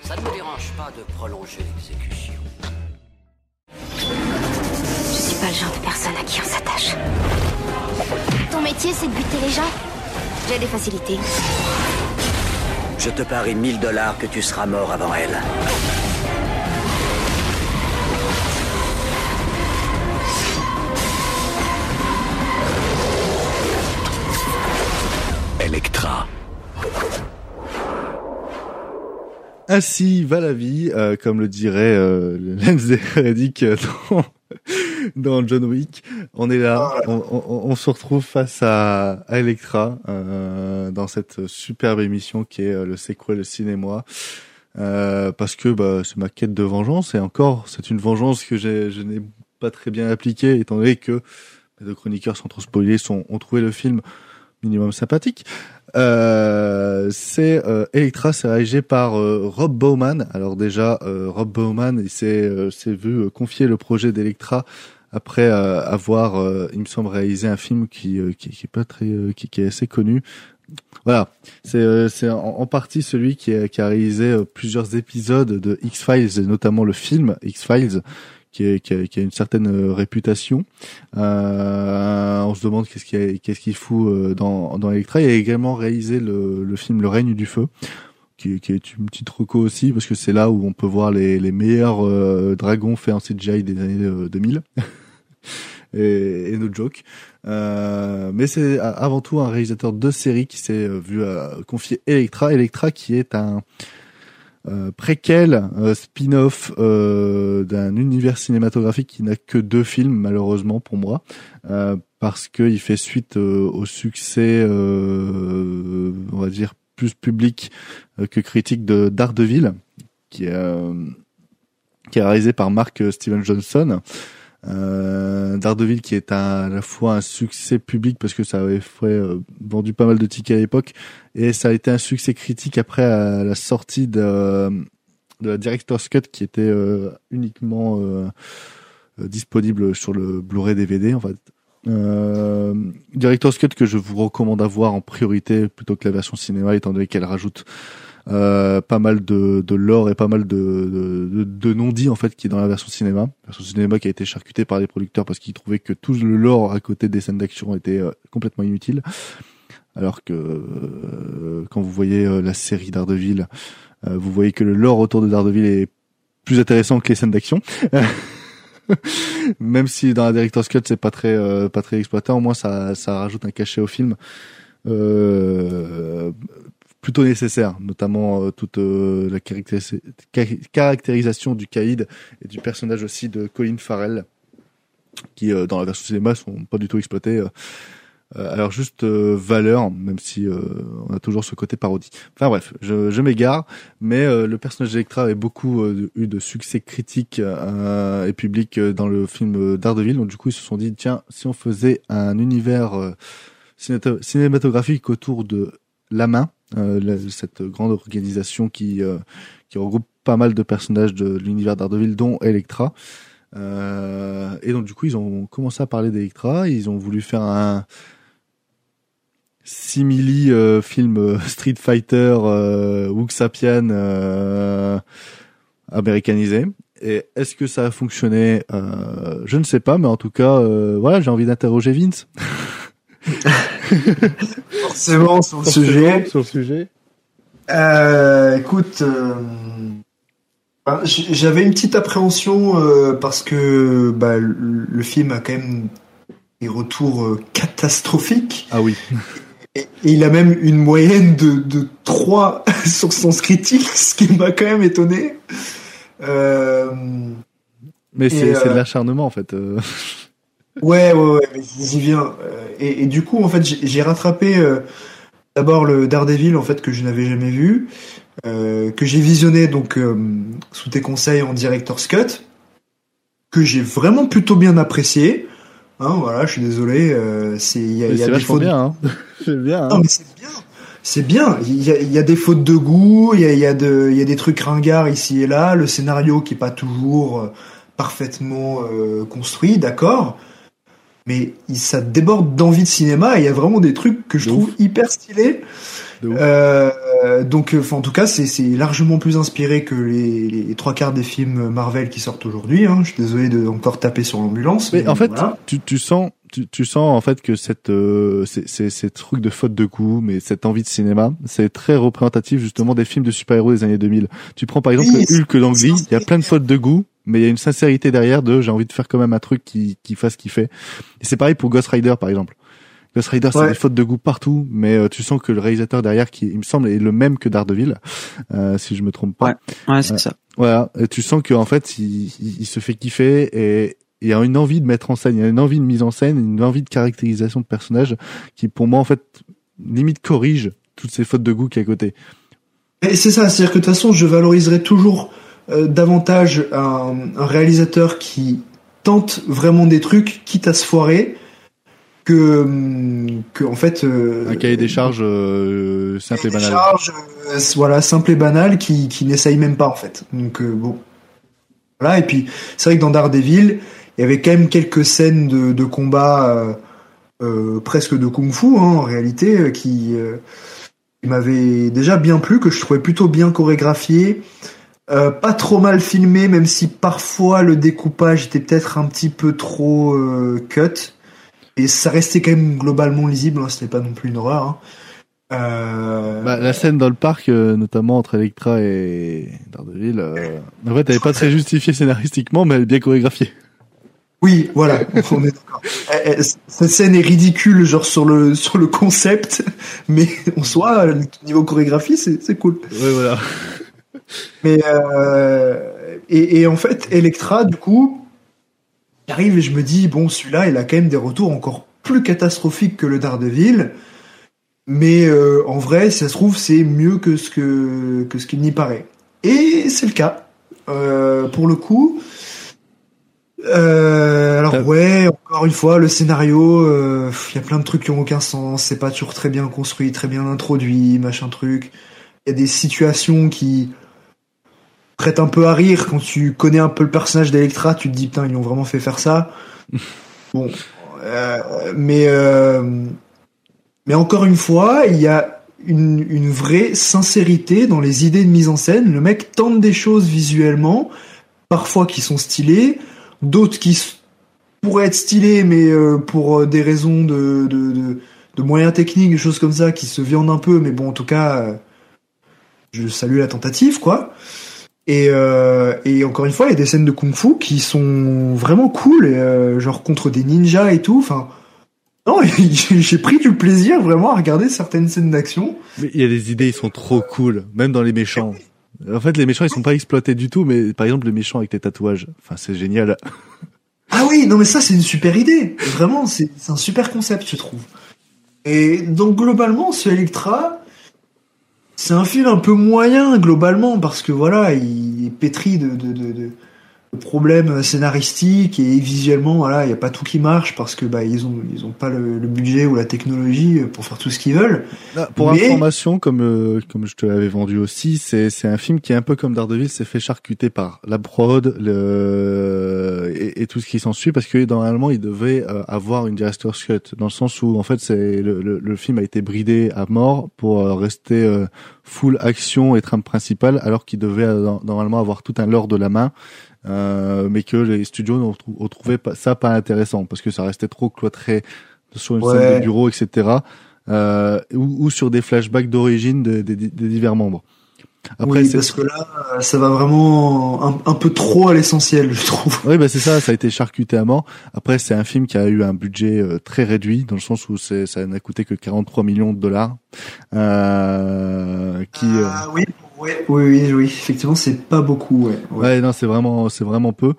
Ça ne me dérange pas de prolonger l'exécution. Je suis pas le genre de personne à qui on s'attache. Ton métier, c'est de buter les gens? J'ai des facilités. Je te parie 1000 dollars que tu seras mort avant elle. Ainsi va la vie, euh, comme le dirait euh, Lens Reddick dans, John Wick. On est là, on, se retrouve face à, à Electra euh, dans cette superbe émission qui est euh, le C'est quoi le cinéma. Euh, parce que bah, c'est ma quête de vengeance et encore c'est une vengeance que je n'ai pas très bien appliquée étant donné que les deux chroniqueurs sans trop spoiler sont, ont trouvé le film minimum sympathique. Euh, c'est euh, Electra, c'est réalisé par euh, Rob Bowman. Alors déjà, euh, Rob Bowman, il s'est euh, vu euh, confier le projet d'Electra après avoir, il me semble, réalisé un film qui qui, qui est pas très, qui, qui est assez connu. Voilà, c'est c'est en, en partie celui qui a, qui a réalisé plusieurs épisodes de X Files, et notamment le film X Files, qui, est, qui, a, une certaine euh, réputation. Euh, on se demande qu'est-ce qu'il qu'est-ce fout euh, dans dans Electra. Il a également réalisé le, le film Le règne du feu. Qui, qui est une petite reco aussi parce que c'est là où on peut voir les, les meilleurs euh, dragons faits en CGI des années euh, 2000 et, et no joke euh, mais c'est avant tout un réalisateur de série qui s'est vu confier Electra Electra qui est un euh, préquel, euh, spin-off euh, d'un univers cinématographique qui n'a que deux films malheureusement pour moi, parce qu'il fait suite au succès, on va dire plus public que critique de Daredevil, qui est qui est réalisé par Mark Steven Johnson. Euh, Daredevil qui est à la fois un succès public parce que ça avait fait, euh, vendu pas mal de tickets à l'époque et ça a été un succès critique après la sortie de, de la Director's Cut qui était euh, uniquement euh, euh, disponible sur le Blu-ray DVD en fait. Euh, Director's Cut que je vous recommande à voir en priorité plutôt que la version cinéma étant donné qu'elle rajoute euh, pas mal de, de lore et pas mal de, de, de, non-dits en fait qui est dans la version cinéma. Version cinéma qui a été charcutée par les producteurs parce qu'ils trouvaient que tout le lore à côté des scènes d'action était euh, complètement inutile. Alors que euh, quand vous voyez euh, la série Daredevil, vous voyez que le lore autour de Daredevil est plus intéressant que les scènes d'action. Même si dans la Director's Cut c'est pas très pas très exploité, au moins ça ça rajoute un cachet au film. Euh, plutôt nécessaire, notamment euh, toute euh, la caractéris- ca- caractérisation du caïd et du personnage aussi de Colin Farrell, qui euh, dans la version cinéma sont pas du tout exploités. euh, euh, alors juste euh, valeur, même si euh, on a toujours ce côté parodie. Enfin bref, je, je m'égare, mais euh, le personnage d'Electra avait beaucoup euh, eu de succès critique euh, et public euh, dans le film euh, Daredevil, donc du coup ils se sont dit tiens si on faisait un univers euh, cinématographique autour de la main, euh, cette grande organisation qui euh, qui regroupe pas mal de personnages de l'univers Daredevil, dont Electra. Euh, et donc du coup ils ont commencé à parler d'Electra, ils ont voulu faire un simili euh, film euh, Street Fighter euh, Wuxapian euh, américanisé. Et est-ce que ça a fonctionné? Euh, Je ne sais pas, mais en tout cas, euh, voilà, j'ai envie d'interroger Vince Forcément, sur le sujet. Sur le sujet. Euh, écoute, euh, j- j'avais une petite appréhension euh, parce que bah, le, film a quand même des retours catastrophiques. Ah oui. Et, il a même une moyenne de, de 3 sur Sens Critique, ce qui m'a quand même étonné. Mais c'est de l'acharnement en fait. Ouais, ouais, ouais, mais j'y viens. Et, et, du coup, en fait, j'ai rattrapé d'abord le Daredevil en fait que je n'avais jamais vu, que j'ai visionné donc sous tes conseils en director's cut, que j'ai vraiment plutôt bien apprécié. Hein, voilà, je suis désolé. Euh, c'est il y a, y a des fautes. bien. Hein. c'est bien. Hein. Non, mais c'est bien. C'est bien. Il y a, y a, des fautes de goût. Il y a, y a de, il y a des trucs ringards ici et là. Le scénario qui est pas toujours euh, parfaitement euh, construit, d'accord. Mais ça déborde d'envie de cinéma. Et il y a vraiment des trucs que je trouve hyper stylés. Euh, donc, enfin, en tout cas, c'est largement plus inspiré que les, les, trois quarts des films Marvel qui sortent aujourd'hui. Hein. Je suis désolé de encore taper sur l'ambulance. Mais, en fait, tu, tu sens, tu, tu, sens en fait que cette, euh, c'est ces trucs de faute de goût, mais cette envie de cinéma, c'est très représentatif justement des films de super-héros des années 2000. Tu prends par exemple le Hulk d'Angly, il y a plein de fautes de goût, mais il y a une sincérité derrière de j'ai envie de faire quand même un truc qui, qui fasse kiffer. Et c'est pareil pour Ghost Rider par exemple. Ghost Rider, c'est des fautes de goût partout, mais euh, tu sens que le réalisateur derrière, qui il me semble est le même que Daredevil, euh, si je me trompe pas. Ouais, ouais c'est ça. Voilà, et tu sens qu'en fait, il, il, se fait kiffer et il y a une envie de mettre en scène, il y a une envie de mise en scène, une envie de caractérisation de personnage qui, pour moi, en fait, limite corrige toutes ces fautes de goût qui est à côté. Et c'est ça, c'est-à-dire que de toute façon, je valoriserai toujours euh, davantage un, un réalisateur qui tente vraiment des trucs, quitte à se foirer, que, que en fait euh, un cahier des charges euh, simple et banal. Charges, euh, voilà, simple et banal qui qui n'essaye même pas en fait. Donc bon. Voilà et puis c'est vrai que dans Daredevil, il y avait quand même quelques scènes de, de combat presque de kung-fu hein, en réalité qui m'avaient déjà bien plu que je trouvais plutôt bien chorégraphié. Pas trop mal filmé, même si parfois le découpage était peut-être un petit peu trop cut. Et ça restait quand même globalement lisible, hein, c'était pas non plus une horreur. Hein. Euh... Bah, la scène dans le parc, euh, notamment entre Electra et Daredevil, euh... en fait, elle est pas très justifiée scénaristiquement, mais elle est bien chorégraphiée. Oui, voilà, on est d'accord. Cette scène est ridicule, genre sur le sur le concept, mais en soi, niveau chorégraphie, c'est c'est cool. Ouais, voilà. Mais euh, et, et en fait, Electra, du coup, J'arrive et je me dis, bon, celui-là, il a quand même des retours encore plus catastrophiques que le Daredevil. Mais euh, en vrai, si ça se trouve, c'est mieux que ce que, que ce qu'il n'y paraît. Et c'est le cas. Euh, pour le coup. Euh, alors ouais, encore une fois, le scénario, il y a plein de trucs qui ont aucun sens. C'est pas toujours très bien construit, très bien introduit, machin truc. Il y a des situations qui prête un peu à rire quand tu connais un peu le personnage d'Electra, tu te dis putain ils ont vraiment fait faire ça. bon, euh, mais euh, mais encore une fois, il y a une, une vraie sincérité dans les idées de mise en scène. Le mec tente des choses visuellement, parfois qui sont stylées, d'autres qui pourraient être stylées, mais euh, pour des raisons de, de, de, de, moyens techniques, des choses comme ça, qui se viandent un peu. Mais bon, en tout cas, je salue la tentative, quoi. Et, euh, et encore une fois, il y a des scènes de kung-fu qui sont vraiment cool, et, euh, genre contre des ninjas et tout. Enfin, non, j'ai pris du plaisir vraiment à regarder certaines scènes d'action. Mais il y a des idées, ils sont trop cool, même dans les méchants. En fait, les méchants, ils sont pas exploités du tout, mais par exemple, les méchants avec tes tatouages, enfin, c'est génial. Ah oui, non mais ça, c'est une super idée. Vraiment, c'est un super concept, je trouve. Et donc globalement, ce Electra, c'est un film un peu moyen globalement parce que voilà, il est pétri de, de, de, de problèmes scénaristiques et visuellement voilà, il n'y a pas tout qui marche parce que bah ils ont ils ont pas le, budget ou la technologie pour faire tout ce qu'ils veulent. pour information, comme euh, comme je te l'avais vendu aussi, c'est c'est un film qui est un peu comme Daredevil, c'est fait charcuter par la prod, le et, tout ce qui s'ensuit parce que normalement il devait euh, avoir une director's cut dans le sens où en fait c'est le, le, film a été bridé à mort pour euh, rester full action et trame principale alors qu'il devait normalement avoir tout un lore de la main euh, mais que les studios ont, trouvé ça pas intéressant parce que ça restait trop cloîtré sur une scène de bureau, etc. Euh, ou, ou, sur des flashbacks d'origine des de, divers membres. Après, oui, parce que là, euh, ça va vraiment un, un peu trop à l'essentiel, je trouve. Oui, bah c'est ça, ça a été charcuté à mort. Après, c'est un film qui a eu un budget euh, très réduit, dans le sens où c'est, ça n'a coûté que 43 millions de dollars. Euh, qui, euh, Ah oui, ouais, oui, oui, oui, effectivement, c'est pas beaucoup, ouais. ouais. ouais, non, c'est vraiment, c'est vraiment peu.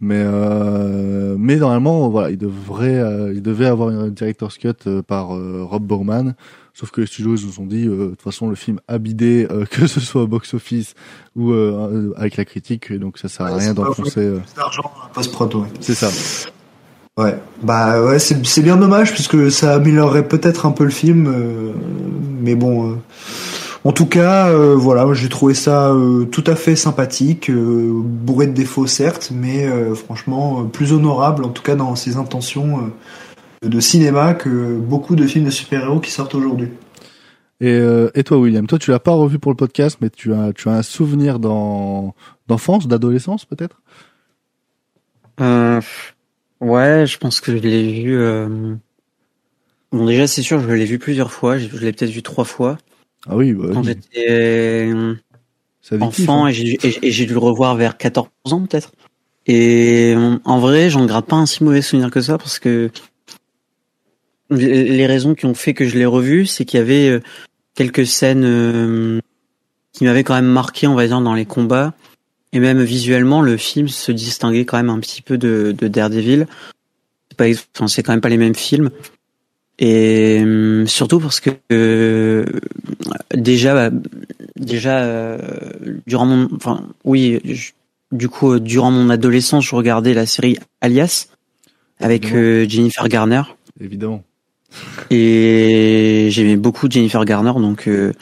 Mais, euh, mais normalement, voilà, il devrait, euh, il devait avoir une director's cut euh, par euh, Rob Bowman. Sauf que les studios ils nous ont dit, euh, de toute façon, le film a bidé, euh, que ce soit au box-office ou euh, avec la critique, et donc ça sert à rien d'enfoncer. d'argent post-prod, ouais. c'est ça. Ouais, bah ouais, c'est bien dommage puisque ça améliorerait peut-être un peu le film, euh, mais bon. En tout cas, euh, voilà, j'ai trouvé ça euh, tout à fait sympathique, euh, bourré de défauts certes, mais euh, franchement euh, plus honorable, en tout cas dans ses intentions euh, de cinéma que beaucoup de films de super-héros qui sortent aujourd'hui. Et, euh, et toi, William, toi, tu l'as pas revu pour le podcast, mais tu as, tu as un souvenir dans, d'enfance, d'adolescence, peut-être? Euh, ouais, je pense que je l'ai vu. euh, Bon, déjà, c'est sûr, je l'ai vu plusieurs fois. Je je l'ai peut-être vu trois fois. Ah oui, bah, Quand oui. j'étais euh, enfant hein. et j'ai dû le revoir vers 14 ans peut-être. Et euh, en vrai, j'en garde pas un si mauvais souvenir que ça parce que les raisons qui ont fait que je l'ai revu, c'est qu'il y avait euh, quelques scènes qui m'avaient quand même marqué, on va dire, dans les combats. Et même visuellement, le film se distinguait quand même un petit peu de, de Daredevil. C'est pas, enfin, c'est quand même pas les mêmes films. Et surtout parce que déjà, bah, déjà euh, durant mon, enfin oui, je- du coup euh, durant mon adolescence, je regardais la série Alias avec euh, Jennifer Garner Évidemment. et j'aimais beaucoup Jennifer Garner, donc euh.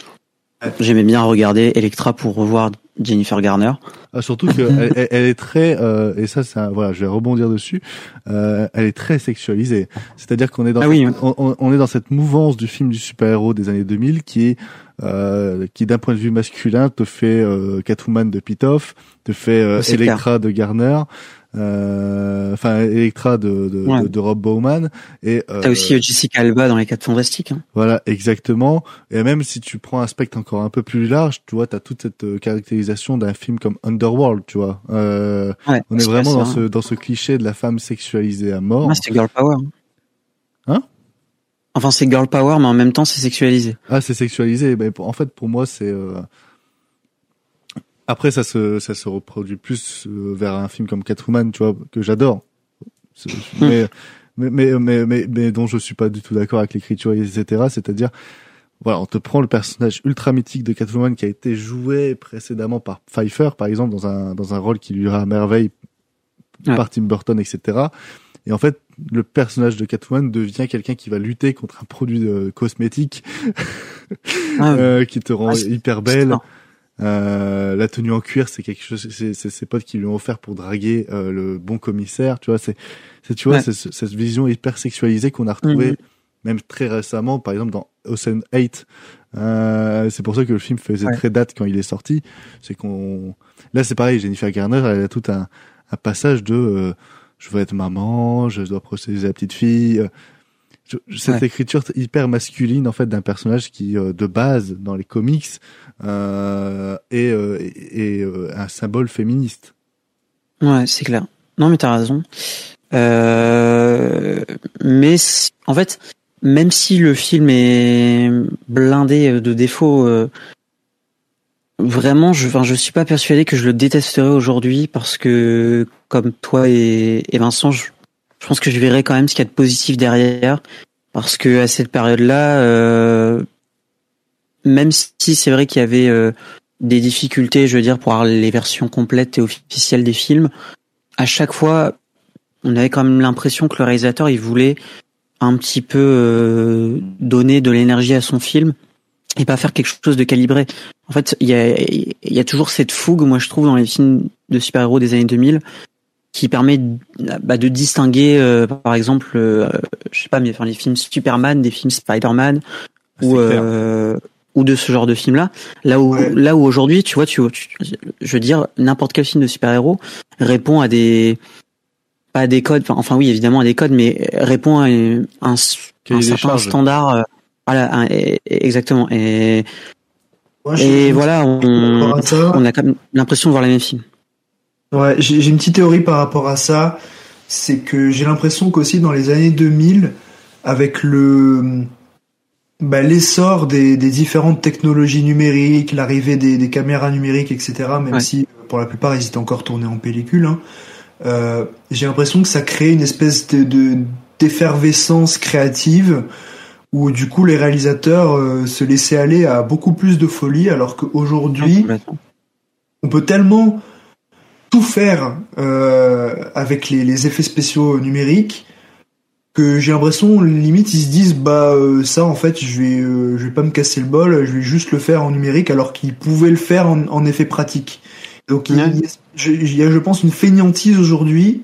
J'aimais bien regarder Electra pour revoir Jennifer Garner. Ah, surtout qu'elle elle, elle est très, euh, et ça, c'est un- voilà, je vais rebondir dessus. Euh, elle est très sexualisée. C'est-à-dire qu'on est dans, Ah oui, on, est dans cette mouvance du film du super-héros des années 2000 qui est, euh, qui d'un point de vue masculin te fait euh, Catwoman de Pitoff, te fait euh, C'est Electra de Garner, enfin Electra de, de, Ouais. de, de Rob Bowman. Et euh, T'as aussi euh, Jessica Alba dans les Quatre Fantastiques. Hein. Voilà, exactement. Et même si tu prends un spectre encore un peu plus large, tu vois, t'as toute cette euh, caractérisation d'un film comme Underworld, tu vois. Euh, Ouais, on est vraiment ça, dans hein. ce dans ce cliché de la femme sexualisée à mort. Ouais, c'est Girl Power. Hein? Enfin, c'est Girl Power, mais en même temps, c'est sexualisé. Ah, c'est sexualisé. Mais pour- en fait, pour moi, c'est euh, après ça se ça se reproduit plus euh, vers un film comme Catwoman, tu vois, que j'adore. C'est- Mais, mais mais mais mais mais dont je suis pas du tout d'accord avec l'écriture, etc. C'est-à-dire voilà, on te prend le personnage ultra mythique de Catwoman qui a été joué précédemment par Pfeiffer, par exemple, dans un dans un rôle qui lui ira à merveille Ouais. par Tim Burton, etc. Et en fait, le personnage de Catwoman devient quelqu'un qui va lutter contre un produit euh, cosmétique Ah, euh, qui te rend Ah, hyper belle. Euh, la tenue en cuir, c'est quelque chose, c'est ses potes qui lui ont offert pour draguer euh, le bon commissaire. Tu vois, c'est, c'est tu vois, Ouais. c'est ce- cette vision hyper sexualisée qu'on a retrouvée Mhm. même très récemment, par exemple dans Ocean 8. Euh, c'est pour ça que le film faisait Ouais. très date quand il est sorti. C'est qu'on, là, c'est pareil. Jennifer Garner, elle a tout un, un passage de, euh, je veux être maman, je dois procéder la petite fille. Je- cette Ouais. écriture hyper masculine en fait d'un personnage qui euh, de base dans les comics euh, est, euh, est- euh, un symbole féministe. Ouais, c'est clair. Non, mais t'as raison. Euh, mais en fait, même si le film est blindé de défauts, euh, vraiment, je, enfin, je suis pas persuadé que je le détesterais aujourd'hui parce que, comme toi et, et Vincent, je, je pense que je verrais quand même ce qu'il y a de positif derrière parce que à cette période-là, euh, même si c'est vrai qu'il y avait euh, des difficultés, je veux dire, pour avoir les versions complètes et officielles des films, à chaque fois, on avait quand même l'impression que le réalisateur, il voulait un petit peu euh, donner de l'énergie à son film et pas faire quelque chose de calibré. En fait, il y a, y a toujours cette fougue, moi je trouve, dans les films de super-héros des années 2000, qui permet bah, de distinguer, euh, par exemple, euh, je sais pas, mais enfin les films Superman, des films Spider-Man, ou euh, ou de ce genre de film là là où Ouais. là où aujourd'hui tu vois tu, tu- je veux dire n'importe quel film de super-héros répond à des pas à des codes enfin, enfin oui évidemment à des codes mais répond à un, un, certain standard euh, voilà un- et- et- exactement. Et Moi, Et voilà, on, on a quand même l'impression de voir les mêmes films. Ouais, j'ai j'ai une petite théorie par rapport à ça. C'est que j'ai l'impression qu'aussi dans les années 2000, avec le bah, l'essor des, des différentes technologies numériques, l'arrivée des, des caméras numériques, etc., même Ouais. si pour la plupart ils étaient encore tournés en pellicule, hein, euh, j'ai l'impression que ça crée une espèce de de- d'effervescence créative où du coup les réalisateurs euh, se laissaient aller à beaucoup plus de folie, alors qu'aujourd'hui Complètement. on peut tellement tout faire euh, avec les, les effets spéciaux numériques que j'ai l'impression limite ils se disent bah euh, ça en fait je vais euh, je vais pas me casser le bol je vais juste le faire en numérique alors qu'ils pouvaient le faire en, en effet pratique. Donc il y, a, je, il y a, je pense une fainéantise aujourd'hui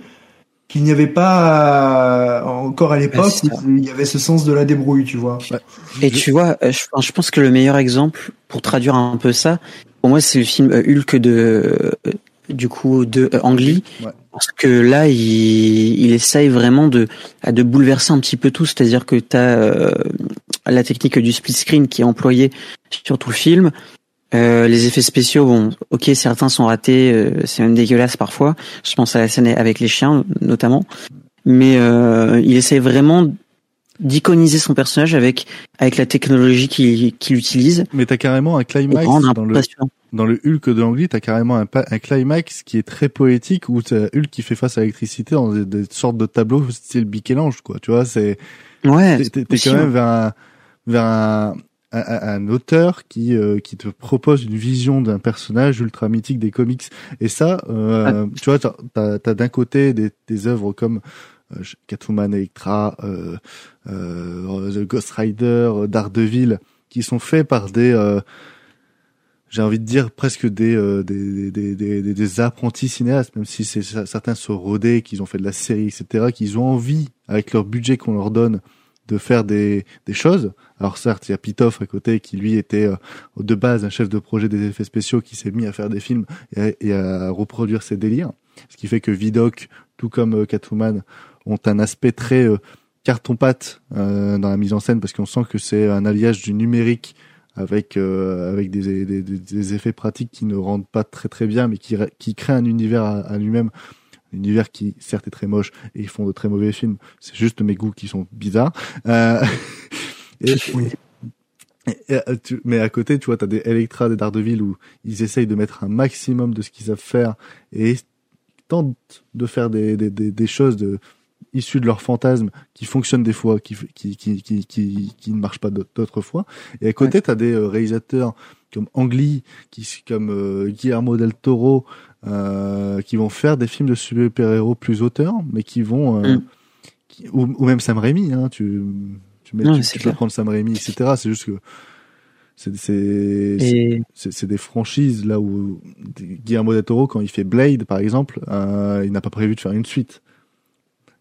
qu'il n'y avait pas euh, encore à l'époque il y avait ce sens de la débrouille tu vois. Et tu vois, euh, je, je pense que le meilleur exemple pour traduire un peu ça, pour moi, c'est le film euh, Hulk de du coup de euh, Ouais. parce que là, il, il essaye vraiment de de bouleverser un petit peu tout, c'est-à-dire que tu as la technique du split screen qui est employée sur tout le film. Euh, les effets spéciaux, bon, ok, certains sont ratés, euh, c'est même dégueulasse parfois. Je pense à la scène avec les chiens, notamment. Mais euh, il essaie vraiment d'iconiser son personnage avec avec la technologie qu'il qu'il utilise Mais t'as carrément un climax dans le, dans le Hulk de Langley, t'as carrément un, un climax qui est très poétique où t'as Hulk qui fait face à l'électricité dans des, des sortes de tableaux style Michel-Ange, quoi. Tu vois, c'est, Ouais, t'es, quand même vers un, vers un, un, auteur qui, euh, qui te propose une vision d'un personnage ultra mythique des comics. Et ça, euh, tu vois, t'as, d'un côté des, des œuvres comme Catwoman, Electra, euh, euh, The Ghost Rider, euh, Daredevil, qui sont faits par des, euh, j'ai envie de dire presque des, euh, des, des, des, des, apprentis cinéastes, même si certains sont rodés, qu'ils ont fait de la série, etc., qu'ils ont envie, avec leur budget qu'on leur donne, de faire des, des choses. Alors certes, il y a Pitoff à côté qui lui était euh, de base un chef de projet des effets spéciaux qui s'est mis à faire des films et à, et à reproduire ses délires. Ce qui fait que Vidoc, tout comme euh, Catwoman, ont un aspect très euh, carton-pâte euh, dans la mise en scène parce qu'on sent que c'est un alliage du numérique avec euh, avec des, des, des, effets pratiques qui ne rendent pas très très bien mais qui qui créent un univers à, à lui-même. Un univers qui certes est très moche et ils font de très mauvais films. C'est juste mes goûts qui sont bizarres. Euh, et, et- et, euh, tu- mais à côté tu vois t'as des Electra des Daredevil où ils essayent de mettre un maximum de ce qu'ils savent faire et tentent de faire des, des, des, des choses de issues de leurs fantasmes qui fonctionnent des fois, qui, qui, qui, qui, qui, qui ne marchent pas d'autres fois. Et à côté, tu as des euh, réalisateurs comme Ang Lee, qui, comme euh, Guillermo del Toro, euh, qui vont faire des films de super-héros plus auteurs, mais qui vont... Euh, Mm. qui- ou, ou même Sam Raimi, hein, tu, tu, mets, Ouais, tu, tu peux prendre Sam Raimi, etc. C'est juste que c'est c'est Et des franchises là où Guillermo del Toro quand il fait Blade par exemple euh, il n'a pas prévu de faire une suite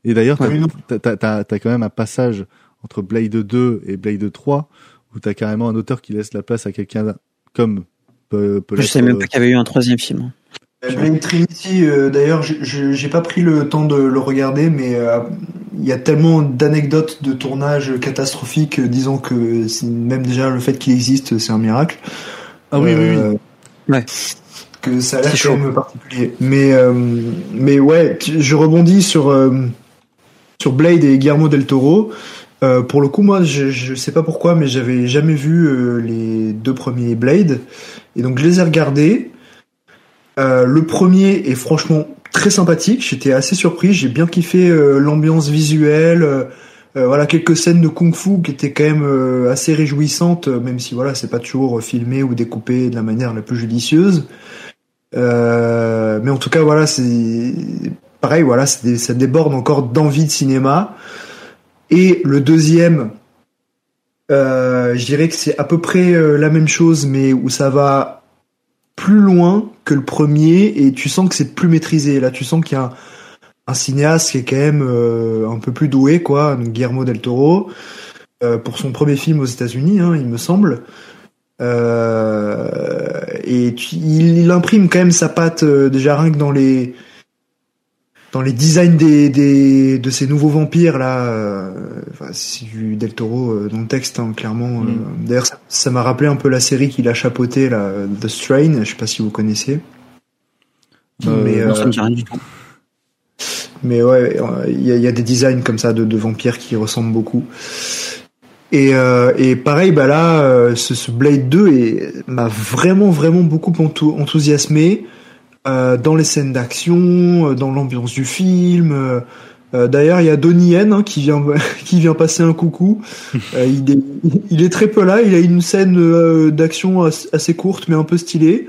et d'ailleurs t'as t'as- t'as t'as- t'as quand même un passage entre Blade 2 et Blade 3 où t'as carrément un auteur qui laisse la place à quelqu'un comme peut, peut je savais même euh, pas qu'il y avait eu un troisième film. Euh, Blade Trinity, euh, d'ailleurs, je- je- j'ai pas pris le temps de le regarder, mais euh, il y a tellement d'anecdotes de tournage catastrophiques, euh, disons que c'est- même déjà le fait qu'il existe, c'est un miracle. ah oui oui oui Euh, Ouais. Que ça a l'air C'est quand chaud. même particulier. Mais, euh, mais ouais, tu- je rebondis sur, euh, sur Blade et Guillermo del Toro. Euh, pour le coup, moi, je, je sais pas pourquoi, mais j'avais jamais vu euh, les deux premiers Blade. Et donc, je les ai regardés. Euh, le premier est franchement très sympathique. J'étais assez surpris. J'ai bien kiffé euh, l'ambiance visuelle. euh, voilà quelques scènes de kung-fu qui étaient quand même assez réjouissantes, même si voilà c'est pas toujours filmé ou découpé de la manière la plus judicieuse. Mais en tout cas voilà c'est pareil voilà ça déborde encore d'envie de cinéma. Et le deuxième, euh, je dirais que c'est à peu près euh, la même chose, mais où ça va plus loin que le premier et tu sens que c'est plus maîtrisé. Là, tu sens qu'il y a un, cinéaste qui est quand même euh, un peu plus doué, quoi, Guillermo del Toro, pour son premier film aux États-Unis, hein, il me semble. Et il, imprime quand même sa patte déjà rien dans les dans les designs des, des de ces nouveaux vampires là, euh, enfin, c'est du Del Toro euh, dans le texte hein, clairement. Mm. euh, D'ailleurs, ça- m'a rappelé un peu la série qu'il a chapeauté là, The Strain. Je sais pas si vous connaissez. Euh, mais, Non, euh, ça me dit rien du tout. mais ouais, il y, y a des designs comme ça de, de vampires qui ressemblent beaucoup. Et, euh, et pareil, bah là, euh, ce, ce Blade 2 est- m'a vraiment, vraiment beaucoup enthou- enthousiasmé euh, dans les scènes d'action, euh, dans l'ambiance du film. euh, D'ailleurs, il y a Donnie Yen hein, qui vient qui vient passer un coucou. Euh, il, est, il est très peu là. Il a une scène euh, d'action as- assez courte mais un peu stylée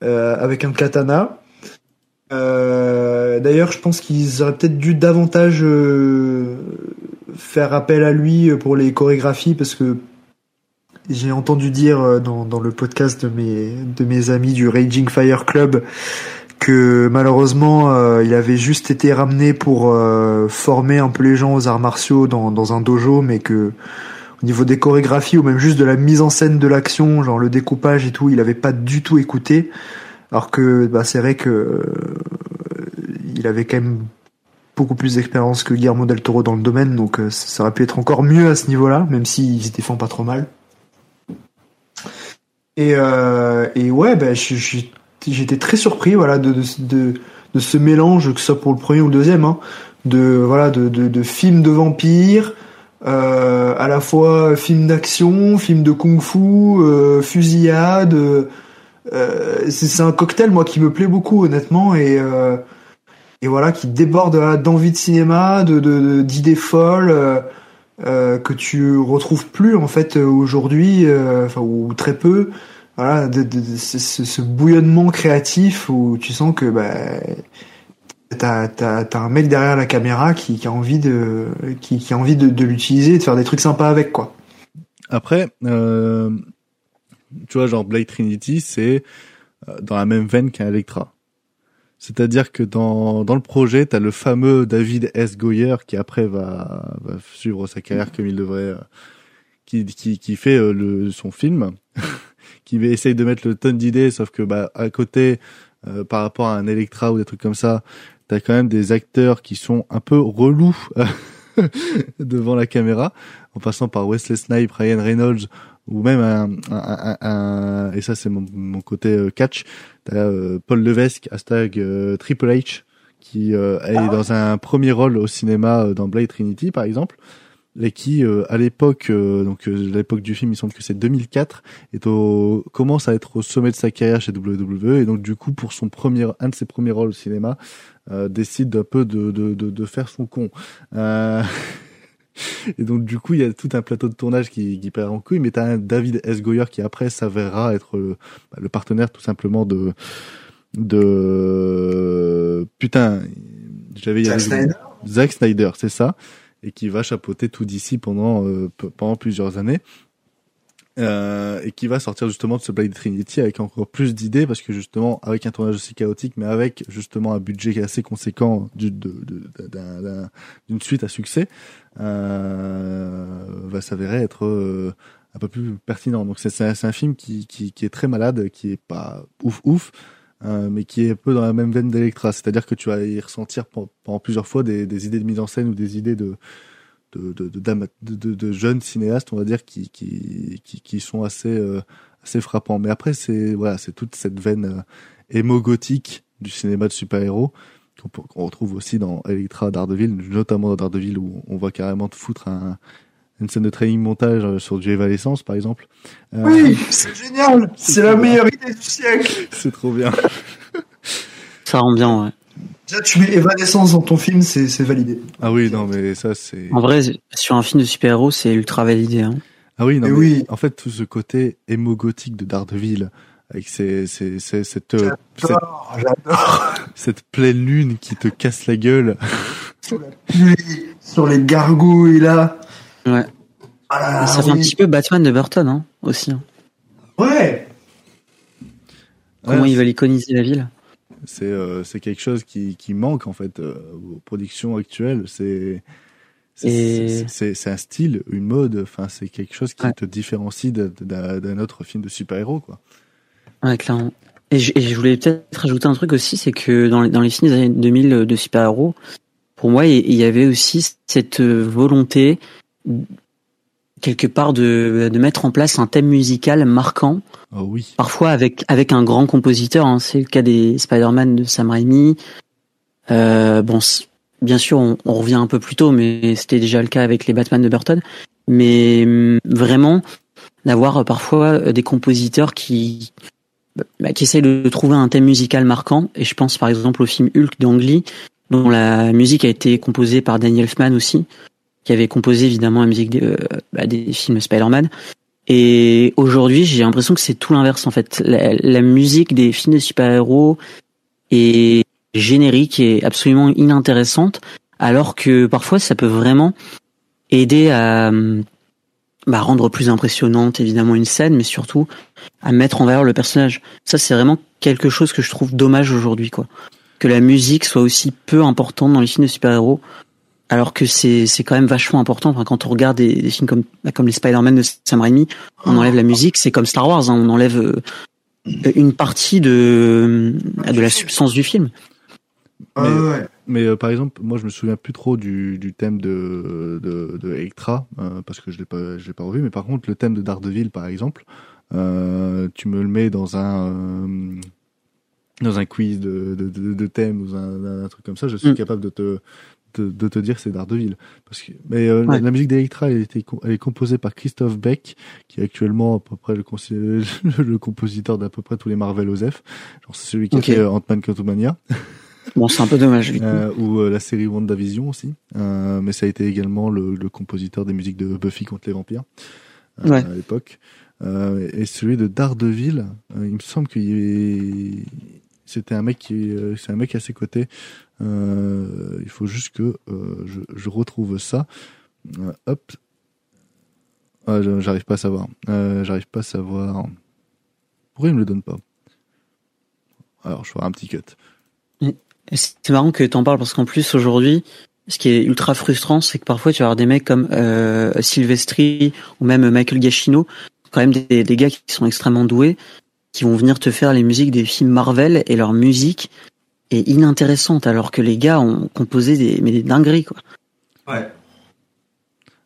avec un katana. D'ailleurs, je pense qu'ils auraient peut-être dû davantage faire appel à lui pour les chorégraphies parce que j'ai entendu dire euh, dans, dans le podcast de mes de mes amis du Raging Fire Club que malheureusement euh, il avait juste été ramené pour euh, former un peu les gens aux arts martiaux dans, dans un dojo, mais que au niveau des chorégraphies ou même juste de la mise en scène de l'action, genre le découpage et tout, il avait pas du tout écouté. Alors que bah, c'est vrai que euh, il avait quand même beaucoup plus d'expérience que Guillermo del Toro dans le domaine, donc euh, ça aurait pu être encore mieux à ce niveau-là, même s'il se défend pas trop mal. Et, euh, et ouais, je- j'étais très surpris voilà, de, de, de, de ce mélange, que ce soit pour le premier ou le deuxième, hein, de, voilà, de, de, films de vampires, euh, à la fois film d'action, film de kung-fu, euh, fusillade. euh, c'est un cocktail moi qui me plaît beaucoup honnêtement et euh, et voilà qui déborde d'envie de cinéma, d'idées folles euh, que tu retrouves plus en fait euh, aujourd'hui, euh, enfin ou très peu. Voilà, de, de- de- ce, ce- bouillonnement créatif où tu sens que bah, t'as t'as t'as un mec derrière la caméra qui, qui a envie de qui, qui a envie de, de l'utiliser, de faire des trucs sympas avec quoi. Après, euh, tu vois, genre Blade Trinity, c'est euh, dans la même veine qu'un Electra. C'est-à-dire que dans, dans le projet, t'as le fameux David S. Goyer qui après va, va suivre sa carrière comme il devrait, euh, qui, qui, qui fait euh, le, son film, qui essaye de mettre le tonne d'idées, sauf que bah à côté, euh, par rapport à un Electra ou des trucs comme ça, t'as quand même des acteurs qui sont un peu relous devant la caméra, en passant par Wesley Snipes, Ryan Reynolds ou même un, un, un, un- et ça c'est mon, mon côté euh, catch, t'as euh, Paul Levesque, hashtag euh, Triple H, qui euh, est dans un premier rôle au cinéma euh, dans Blade Trinity par exemple, et qui euh, à l'époque, euh, donc euh, l'époque du film, il semble que c'est 2004, est au, commence à être au sommet de sa carrière chez WWE, et donc du coup pour son premier, un de ses premiers rôles au cinéma, euh, décide un peu de, de, de, de faire son con. Et donc du coup, il y a tout un plateau de tournage qui, qui perd en couille, mais t'as un David S. Goyer qui après s'avérera être le, bah, le partenaire tout simplement de de putain, j'avais Zack Snyder Zack Snyder, c'est ça, et qui va chapeauter tout d'ici pendant euh, pendant plusieurs années. Euh, et qui va sortir justement de ce Blade Trinity avec encore plus d'idées parce que justement avec un tournage aussi chaotique mais avec justement un budget assez conséquent d'une suite à succès euh, va s'avérer être euh, un peu plus pertinent. Donc c'est un, film qui, est très malade qui est pas ouf ouf mais qui est un peu dans la même veine d'Electra. C'est-à-dire que tu vas y ressentir pen- pendant plusieurs fois des idées de mise en scène ou des idées de de, de, de, de, de- de jeunes cinéastes, on va dire, qui, qui, qui, qui sont assez, euh, assez frappants. Mais après, c'est voilà, c'est toute cette veine euh, émo-gothique du cinéma de super-héros qu'on retrouve aussi dans Electra Daredevil, notamment dans Daredevil où on voit carrément te foutre un, une scène de training montage euh, sur du Evanescence, par exemple. Euh, Oui, c'est génial, c'est la meilleure idée du siècle. c'est trop bien. Ça rend bien, ouais. Déjà, tu mets Evanescence dans ton film, c'est validé. Ah oui, non, mais ça, c'est... En vrai, sur un film de super-héros, c'est ultra validé. Hein. Ah oui, non, Mais mais oui. en fait, tout ce côté émo-gothique de Daredevil, avec cette, euh, cette, J'adore, j'adore. cette pleine lune qui te casse la gueule. Sur la pluie, sur les gargouilles là. Ouais. Ah là là, ça fait un petit peu Batman de Burton hein, aussi. hein. Ouais. Comment Ouais, ils veulent iconiser la ville. C'est c'est c'est quelque chose qui qui manque en fait euh, aux productions actuelles c'est c'est un style une mode enfin c'est quelque chose qui Ouais. te différencie d'un autre film de super héros quoi Ouais, clairement. Et je, et je voulais peut-être rajouter un truc aussi, c'est que dans les, dans les films des années 2000 de super-héros, pour moi, il y avait aussi cette volonté quelque part de, de mettre en place un thème musical marquant. Oh oui. Parfois avec avec un grand compositeur. Hein. C'est le cas des Spider-Man de Sam Raimi. Euh, bon, bien sûr, on, on, revient un peu plus tôt, mais c'était déjà le cas avec les Batman de Burton. Mais hum, vraiment d'avoir parfois euh, des compositeurs qui bah, qui essayent de trouver un thème musical marquant. Et je pense par exemple au film Hulk d'Ang Lee, dont la musique a été composée par Daniel Elfman aussi qui avait composé évidemment la musique des, euh, bah, des films Spider-Man. Et aujourd'hui, j'ai l'impression que c'est tout l'inverse en fait. La, la, musique des films de super-héros est générique et absolument inintéressante, alors que parfois ça peut vraiment aider à bah, rendre plus impressionnante évidemment une scène, mais surtout à mettre en valeur le personnage. Ça, c'est vraiment quelque chose que je trouve dommage aujourd'hui, quoi. Que la musique soit aussi peu importante dans les films de super-héros, alors que c'est c'est quand même vachement important. Enfin, quand on regarde des, des films comme bah, comme les Spider-Man de Sam Raimi, on enlève la musique, c'est comme Star Wars, hein, on enlève euh, une partie de de la substance du film. Mais, ouais. mais euh, par exemple, moi je me souviens plus trop du, du thème de de, de Electra euh, parce que je l'ai pas je l'ai pas revu. Mais par contre, le thème de Daredevil, par exemple, euh, tu me le mets dans un euh, dans un quiz de, de, de, de thème, un, un, truc comme ça, je suis mm. capable de te de, de te dire c'est Daredevil. Parce que, mais euh, ouais. la, la, musique d'Electra, elle, était, elle est composée par Christophe Beck, qui est actuellement à peu près le, le compositeur d'à peu près tous les Marvel OSEF. Genre c'est celui qui okay. a fait euh, Ant-Man Quantumania. Bon, c'est un peu dommage. Euh, ou euh, la série WandaVision aussi. Euh, mais ça a été également le, le, compositeur des musiques de Buffy contre les vampires euh, ouais. à l'époque. Euh, et celui de Daredevil, il me semble qu'il c'était un mec qui, c'est un mec à ses côtés. il faut juste que je, je, retrouve ça. hop. Ah, j'arrive pas à savoir. j'arrive pas à savoir. Pourquoi il me le donne pas? Alors, je ferai un petit cut. C'est marrant que tu en parles parce qu'en plus aujourd'hui, ce qui est ultra frustrant, c'est que parfois tu vas avoir des mecs comme euh, Silvestri ou même Michael Giacchino, quand même des, gars qui sont extrêmement doués, qui vont venir te faire les musiques des films Marvel et leur musique est inintéressante alors que les gars ont composé des mais des dingueries quoi. Ouais.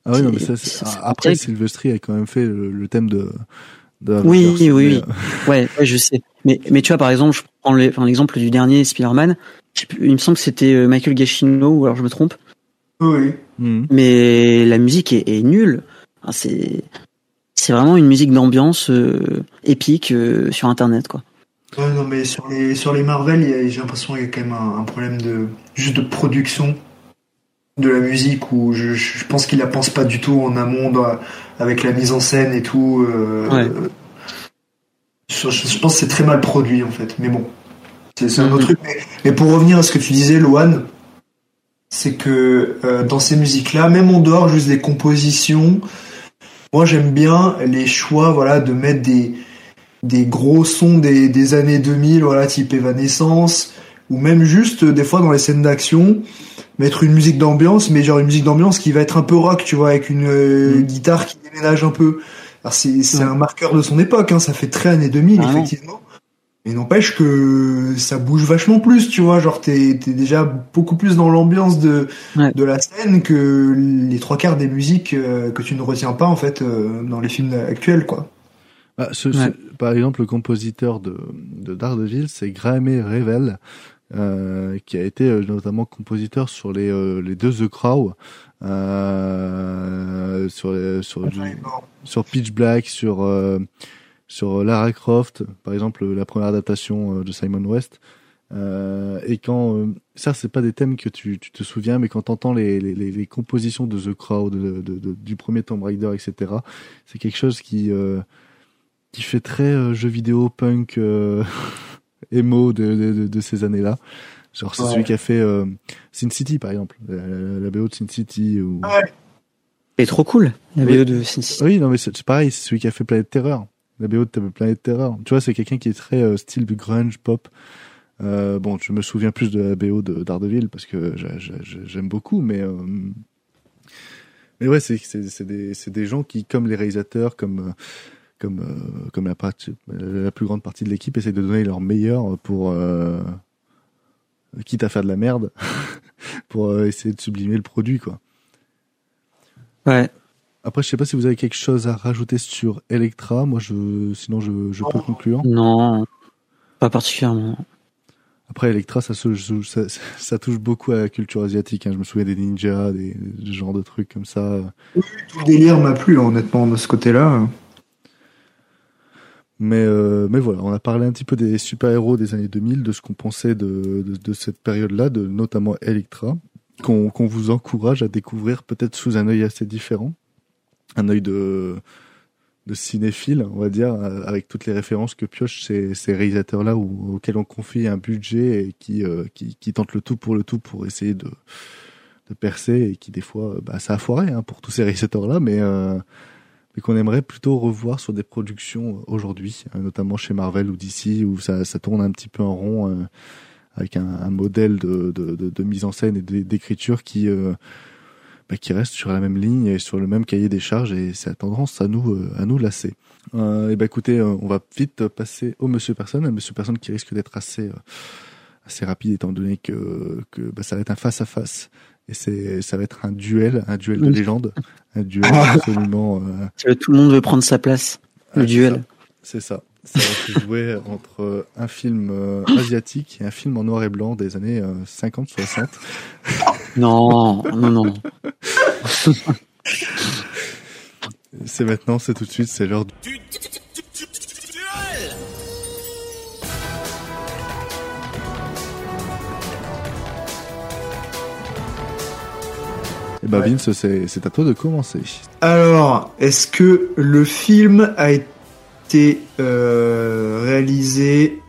Ah oui, non, mais ça, après Silvestri a quand même fait le, le thème de, de oui, oui, oui, ouais, ouais, je sais. Mais, mais tu vois, par exemple, je prends l'exemple du dernier Spider-Man. Il me semble que c'était Michael Giacchino, ou alors je me trompe. Oui. Mmh. Mais la musique est, est nulle. Enfin, c'est c'est vraiment une musique d'ambiance euh, épique euh, sur Internet, quoi. Ouais, non, mais sur les sur les Marvel, j'ai l'impression qu'il y a quand même un, un, problème de juste de production de la musique où je, je pense qu'ils la pensent pas du tout en amont avec la mise en scène et tout. Euh, ouais. je, je, pense que c'est très mal produit en fait, mais bon, c'est un autre truc. Mais, mais, pour revenir à ce que tu disais, Loane, c'est que dans ces musiques-là, même en dehors juste des compositions, moi j'aime bien les choix, voilà, de mettre des des gros sons des, des années 2000, voilà, type Evanescence, ou même juste des fois dans les scènes d'action mettre une musique d'ambiance, mais genre une musique d'ambiance qui va être un peu rock, tu vois, avec une euh, mmh. guitare qui déménage un peu. Alors c'est c'est mmh. un marqueur de son époque, hein, ça fait très années 2000 ah effectivement. Mais n'empêche que ça bouge vachement plus, tu vois, genre t'es es déjà beaucoup plus dans l'ambiance de ouais. de la scène que les trois quarts des musiques euh, que tu ne retiens pas en fait euh, dans les films actuels, quoi. Bah, ce, ouais. ce, par exemple, le compositeur de, de Daredevil, c'est Graeme Revel, euh, qui a été euh, notamment compositeur sur les, euh, les deux The Crow, euh, sur, les, sur, sur Pitch Black, sur, euh, sur Lara Croft, par exemple la première adaptation de Simon West. et quand ça c'est pas des thèmes que tu, tu te souviens mais quand t'entends les, les, les, compositions de The Crow de, de, de, du premier Tomb Raider etc c'est quelque chose qui qui fait très jeu vidéo punk emo de, de, de, ces années-là. Genre, c'est ouais. celui qui a fait euh, Sin City, par exemple. La, la, BO de Sin City. Ou... Ouais. est trop cool, la BO de Sin City. Oui, non, mais c'est pareil, c'est celui qui a fait Planète Terreur. La BO de Planète Terreur. Tu vois, c'est quelqu'un qui est très euh, style grunge, pop. Euh, bon, je me souviens plus de la BO de Daredevil parce que j'aime beaucoup, mais euh, mais ouais, c'est des gens qui, comme les réalisateurs, comme comme euh, comme la, partie, la plus grande partie de l'équipe essaie de donner leur meilleur pour euh, quitte à faire de la merde pour euh, essayer de sublimer le produit quoi. Ouais. Après, je sais pas si vous avez quelque chose à rajouter sur Electra. Moi, je, sinon, je, je peux conclure. Non, pas particulièrement. Après, Electra, ça, se, ça, ça touche beaucoup à la culture asiatique. Hein. Je me souviens des ninjas, des, des genres de trucs comme ça. Tout le délire m'a plu, honnêtement, de ce côté-là. Mais, euh, mais voilà, on a parlé un petit peu des super-héros des années 2000, de ce qu'on pensait de, de, de cette période-là, de notamment Electra, qu'on qu'on vous encourage à découvrir peut-être sous un œil assez différent, un œil de, de cinéphile, on va dire, avec toutes les références que piochent ces, ces réalisateurs-là auxquels on confie un budget et qui, euh, qui, qui tentent le tout pour le tout pour essayer de, de percer et qui des fois, bah, ça a foiré hein, pour tous ces réalisateurs-là, mais euh, mais qu'on aimerait plutôt revoir sur des productions aujourd'hui, hein, notamment chez Marvel ou DC, où ça, ça tourne un petit peu en rond, euh, avec un, un modèle de, de, de, de, mise en scène et d'écriture qui, euh, bah, qui reste sur la même ligne et sur le même cahier des charges, et ça a tendance à nous, euh, à nous lasser. et bah écoutez, on va vite passer au Monsieur Personne, un Monsieur Personne qui risque d'être assez, assez rapide étant donné que, que bah, ça va être un face à face et c'est ça va être un duel, un duel de légende, un duel absolument. Euh... Tout le monde veut prendre sa place. Le duel. C'est ça. Ça va se jouer entre un film euh, asiatique et un film en noir et blanc des années 50-60. Non, non, non. c'est maintenant, c'est tout de suite, c'est l'heure. De... Eh ben Vince, c'est à toi de commencer. Alors, est-ce que le film a été euh, réalisé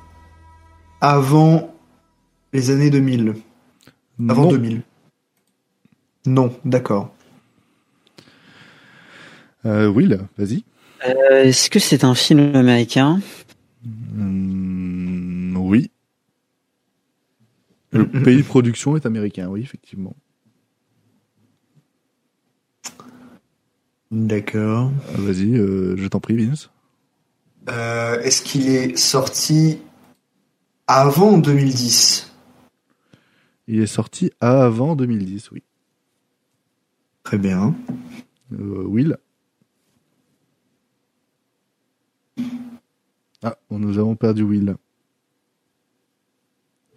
avant les années 2000 Avant non. 2000 Non, d'accord. Euh, Will, vas-y. Euh, est-ce que c'est un film américain? Mmh, Oui. Le pays de production est américain, oui, effectivement. D'accord. Vas-y, euh, je t'en prie, Vince. Euh, Est-ce qu'il est sorti avant 2010 Il est sorti avant 2010, oui. Très bien. Euh, Will? Ah, nous avons perdu Will.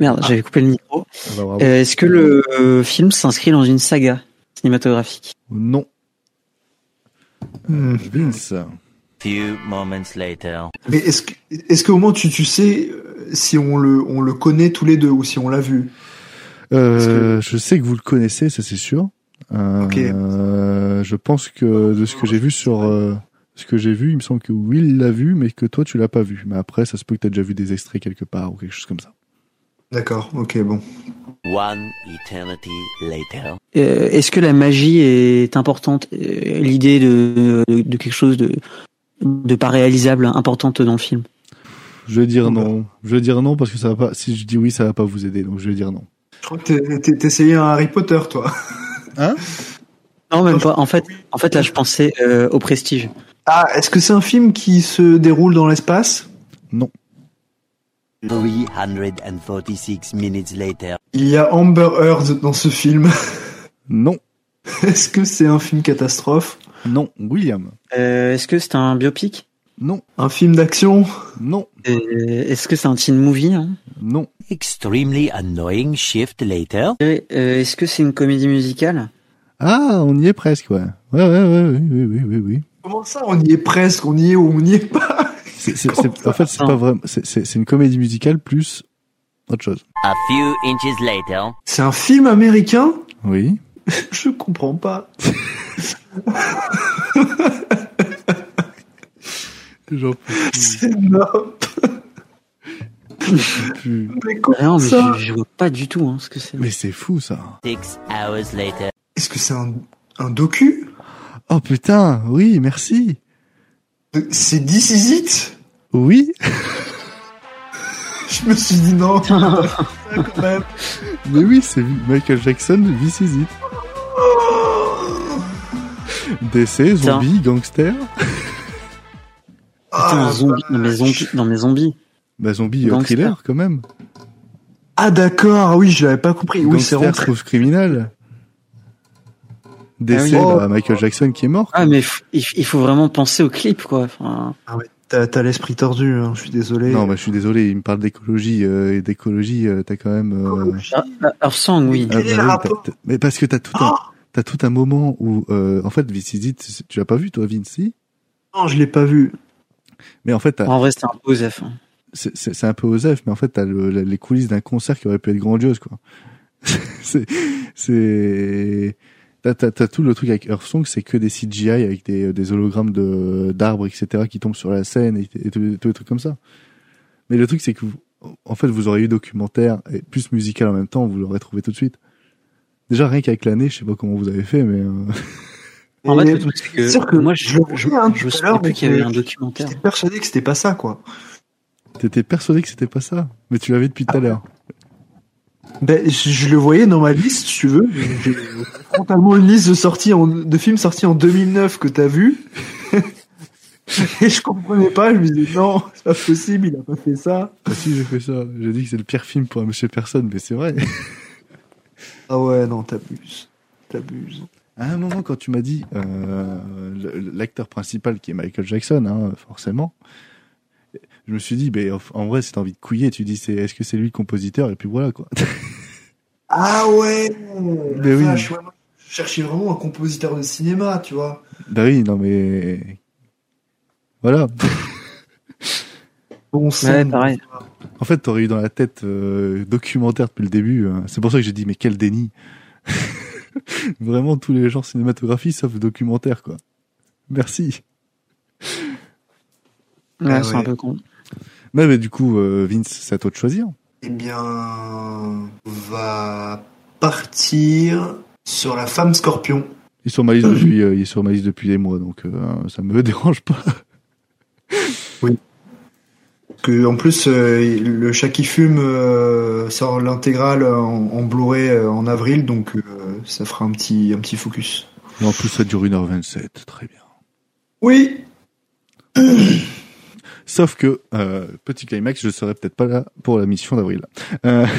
Merde, ah. j'avais coupé le micro. Euh, Est-ce que le film s'inscrit dans une saga cinématographique? Non. Hmm. Vince. Few moments later. Mais est-ce que, est-ce qu'au moins tu, tu sais si on le, on le connaît tous les deux ou si on l'a vu? Euh, que... Je sais que vous le connaissez, ça c'est sûr. Euh, okay. je pense que de ce que j'ai vu sur euh, ce que j'ai vu, il me semble que Will l'a vu, mais que toi tu l'as pas vu. Mais après, ça se peut que tu as déjà vu des extraits quelque part ou quelque chose comme ça. D'accord, ok, bon. One eternity later. Euh, Est-ce que la magie est importante? L'idée de, de, de, quelque chose de, de pas réalisable importante dans le film Je vais dire non. Je vais dire non parce que ça va pas. Si je dis oui, ça va pas vous aider. Donc je vais dire non. Je crois que t'essayais un Harry Potter, toi. Hein? Non, même pas. En fait, en fait, là, je pensais euh, au Prestige. Ah, est-ce que c'est un film qui se déroule dans l'espace? Non. 346 minutes later. Il y a Amber Heard dans ce film. Non. Est-ce que c'est un film catastrophe? Non. William. Euh, Est-ce que c'est un biopic? Non. Un film d'action? Non. Euh, Est-ce que c'est un teen movie hein? Non. Extremely annoying shift later. Euh, Est-ce que c'est une comédie musicale? Ah, on y est presque, ouais. Ouais, ouais, ouais, oui, oui, oui, oui, oui. Comment ça, on y est presque, on y est ou on n'y est pas? C'est, c'est, c'est, En fait, c'est pas vraiment. C'est, c'est une comédie musicale plus autre chose. A few inches later. C'est un film américain? Oui. Je comprends pas. J'en C'est énorme. Mais non, mais je, je, vois pas du tout hein, ce que c'est. Mais c'est fou ça. Six hours later. Est-ce que c'est un, un docu? Oh putain, oui, merci. C'est This Is It? Oui. Je me suis dit non. quand même. Mais oui, c'est Michael Jackson, This Is It. DC, zombie. Putain, Ah, zombie, dans mes zombies, dans mes zombies. Bah zombie euh, Gangster. thriller quand même. Ah d'accord, oui, je l'avais pas compris. Oui, c'est très... trouve criminel. Décès, Ah oui. bah, Michael Jackson qui est mort. Ah, mais il faut vraiment penser au clip, quoi. Enfin, Ah ouais, t'as, l'esprit tordu, hein, je suis désolé. Non, bah, je suis désolé, il me parle d'écologie euh, et d'écologie, euh, t'as quand même. euh, ah, ah, Song, oui. ah, bah mais parce que t'as tout un, t'as tout un moment où, euh, en fait, Izzy, tu l'as pas vu toi, Vince Izzy Non, je l'ai pas vu. Mais en fait, En vrai, c'était un peu Osef. hein. c'est un peu osef, mais en fait, t'as le, les coulisses d'un concert qui aurait pu être grandiose, quoi. c'est, c'est, t'as, t'as, t'as tout le truc avec Earth Song, c'est que des CGI avec des, des hologrammes de, d'arbres, etc., qui tombent sur la scène et, et tout, tout les trucs comme ça. Mais le truc, c'est que vous, en fait, vous aurez eu documentaire et plus musical en même temps, vous l'aurez trouvé tout de suite. Déjà, rien qu'avec l'année, je sais pas comment vous avez fait, mais, euh, En fait, Et le truc, c'est que, sûr que moi, je je, je, hein, je savais l'heure, plus qu'il y avait un documentaire. J'étais persuadé que c'était pas ça, quoi. t'étais persuadé que c'était pas ça. Mais tu l'avais depuis tout à l'heure. Ben, je, je le voyais dans ma liste, si tu veux. J'ai frontalement une liste de sorties en, de films sortis en 2009 que t'as vu. Et je comprenais pas, je me disais non, c'est pas possible, il a pas fait ça. Ah si, j'ai fait ça. J'ai dit que c'est le pire film pour un monsieur personne, mais c'est vrai. Ah ouais, non, t'abuses. T'abuses. À un moment, quand tu m'as dit euh, l'acteur principal qui est Michael Jackson, hein, forcément, je me suis dit, ben, en- en vrai, c'est envie de couiller. Tu dis, c'est est-ce que c'est lui le compositeur? Et puis voilà quoi. Ah ouais Mais oui. vache, ouais, moi, Je cherchais vraiment un compositeur de cinéma, tu vois. bah oui, non mais voilà. Bon Ouais, pareil. En fait, t'aurais eu dans la tête euh, documentaire depuis le début. hein. C'est pour ça que j'ai dit, mais quel déni. Vraiment tous les genres cinématographie sauf documentaire quoi. Merci. Ouais, Ah c'est ouais. un peu con. Ouais, mais du coup, euh, Vince, c'est à toi de choisir. Eh bien, on va partir sur la femme scorpion. Il est sur ma liste depuis, euh, il est sur ma liste depuis des mois, donc euh, ça me dérange pas. Que en plus, euh, le chat qui fume euh, sort l'intégrale en, en Blu-ray euh, en avril, donc euh, ça fera un petit un petit focus. Et en plus, ça dure 1h27, très bien. Oui. Sauf que, euh, petit climax, je serai peut-être pas là pour la mission d'avril. Euh,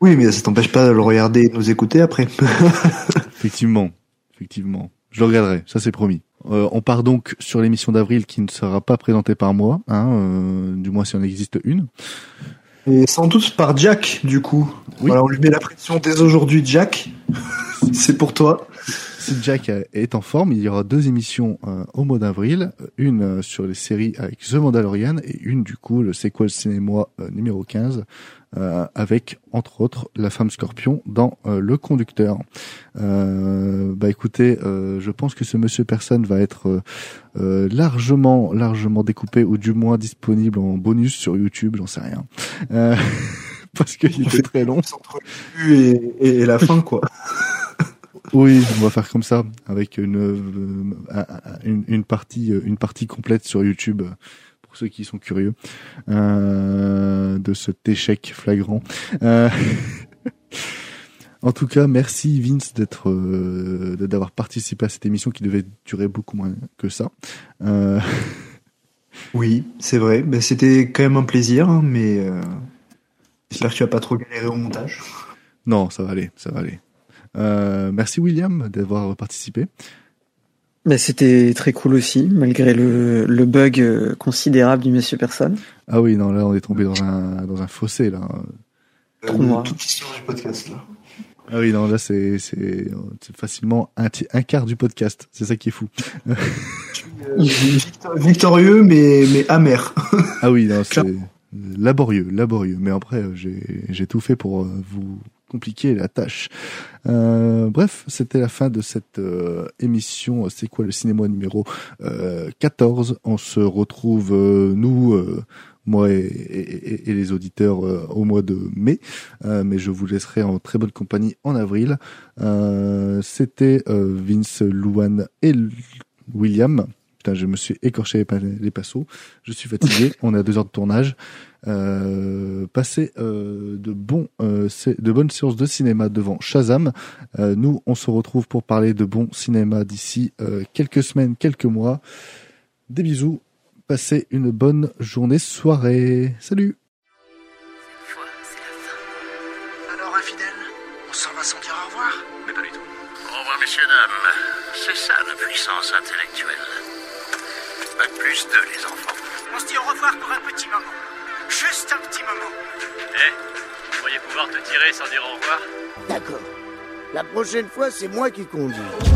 Oui, mais ça t'empêche pas de le regarder et de nous écouter après. effectivement, effectivement. Je le regarderai, ça c'est promis. Euh, on part donc sur l'émission d'avril qui ne sera pas présentée par moi, hein, euh, du moins si on existe une. Et sans doute par Jack, du coup. Oui. Voilà, on lui met la pression dès aujourd'hui, Jack. C'est pour toi. Si Jack est en forme, il y aura deux émissions euh, au mois d'avril, une euh, sur les séries avec The Mandalorian et une du coup le sequel cinéma euh, numéro 15 euh, avec entre autres la femme scorpion dans euh, Le Conducteur. Euh, bah écoutez, euh, je pense que ce Monsieur Personne va être largement largement découpé ou du moins disponible en bonus sur YouTube, j'en sais rien. Euh, parce qu'il était très long. Entre le début et la fin, quoi. Oui, on va faire comme ça, avec une, euh, un- un- une, une partie, euh, une partie complète sur YouTube, euh, pour ceux qui sont curieux, euh, de cet échec flagrant. Euh, en tout cas, merci Vince d'être, euh, d'avoir participé à cette émission qui devait durer beaucoup moins que ça. Oui, c'est vrai. Ben, C'était quand même un plaisir, hein, mais euh, j'espère que tu vas pas trop galérer au montage. non, ça va aller, ça va aller. Euh, merci William d'avoir participé. Bah, c'était très cool aussi, malgré le, le bug euh, considérable du Monsieur Personne. Ah oui, non, là on est tombé dans un, dans un fossé là. Trop noir. toute l'histoire du podcast, là. Ah oui, non, là, c'est, c'est, c'est facilement un, un quart du podcast. C'est ça qui est fou. Victor- victorieux, mais, mais amer. Ah oui, non, c'est laborieux, laborieux. Mais après, euh, j'ai, j'ai tout fait pour euh, vous compliquer la tâche. Euh, bref, c'était la fin de cette euh, émission. C'est quoi le cinéma numéro euh, 14 On se retrouve, euh, nous, euh, moi et, les auditeurs, euh, au mois de mai. Euh, mais je vous laisserai en très bonne compagnie en avril. Euh, c'était euh, Vince, Louane et William. Putain, je me suis écorché les, pa- les passos. Je suis fatigué. On est à deux heures de tournage. Euh, passez euh, de bons, euh, de bonnes séances de cinéma devant Shazam. Euh, nous, on se retrouve pour parler de bon cinéma d'ici euh, quelques semaines, quelques mois. Des bisous. Passez une bonne journée, soirée. Salut Alors, infidèle, on s'en va sans dire au revoir Mais pas du tout. Au revoir, messieurs, dames. C'est ça la puissance intellectuelle. Bac plus deux, les enfants. On se dit au revoir pour un petit moment. Juste un petit moment. Eh, vous pourriez pouvoir te tirer sans dire au revoir D'accord. La prochaine fois, c'est moi qui conduis.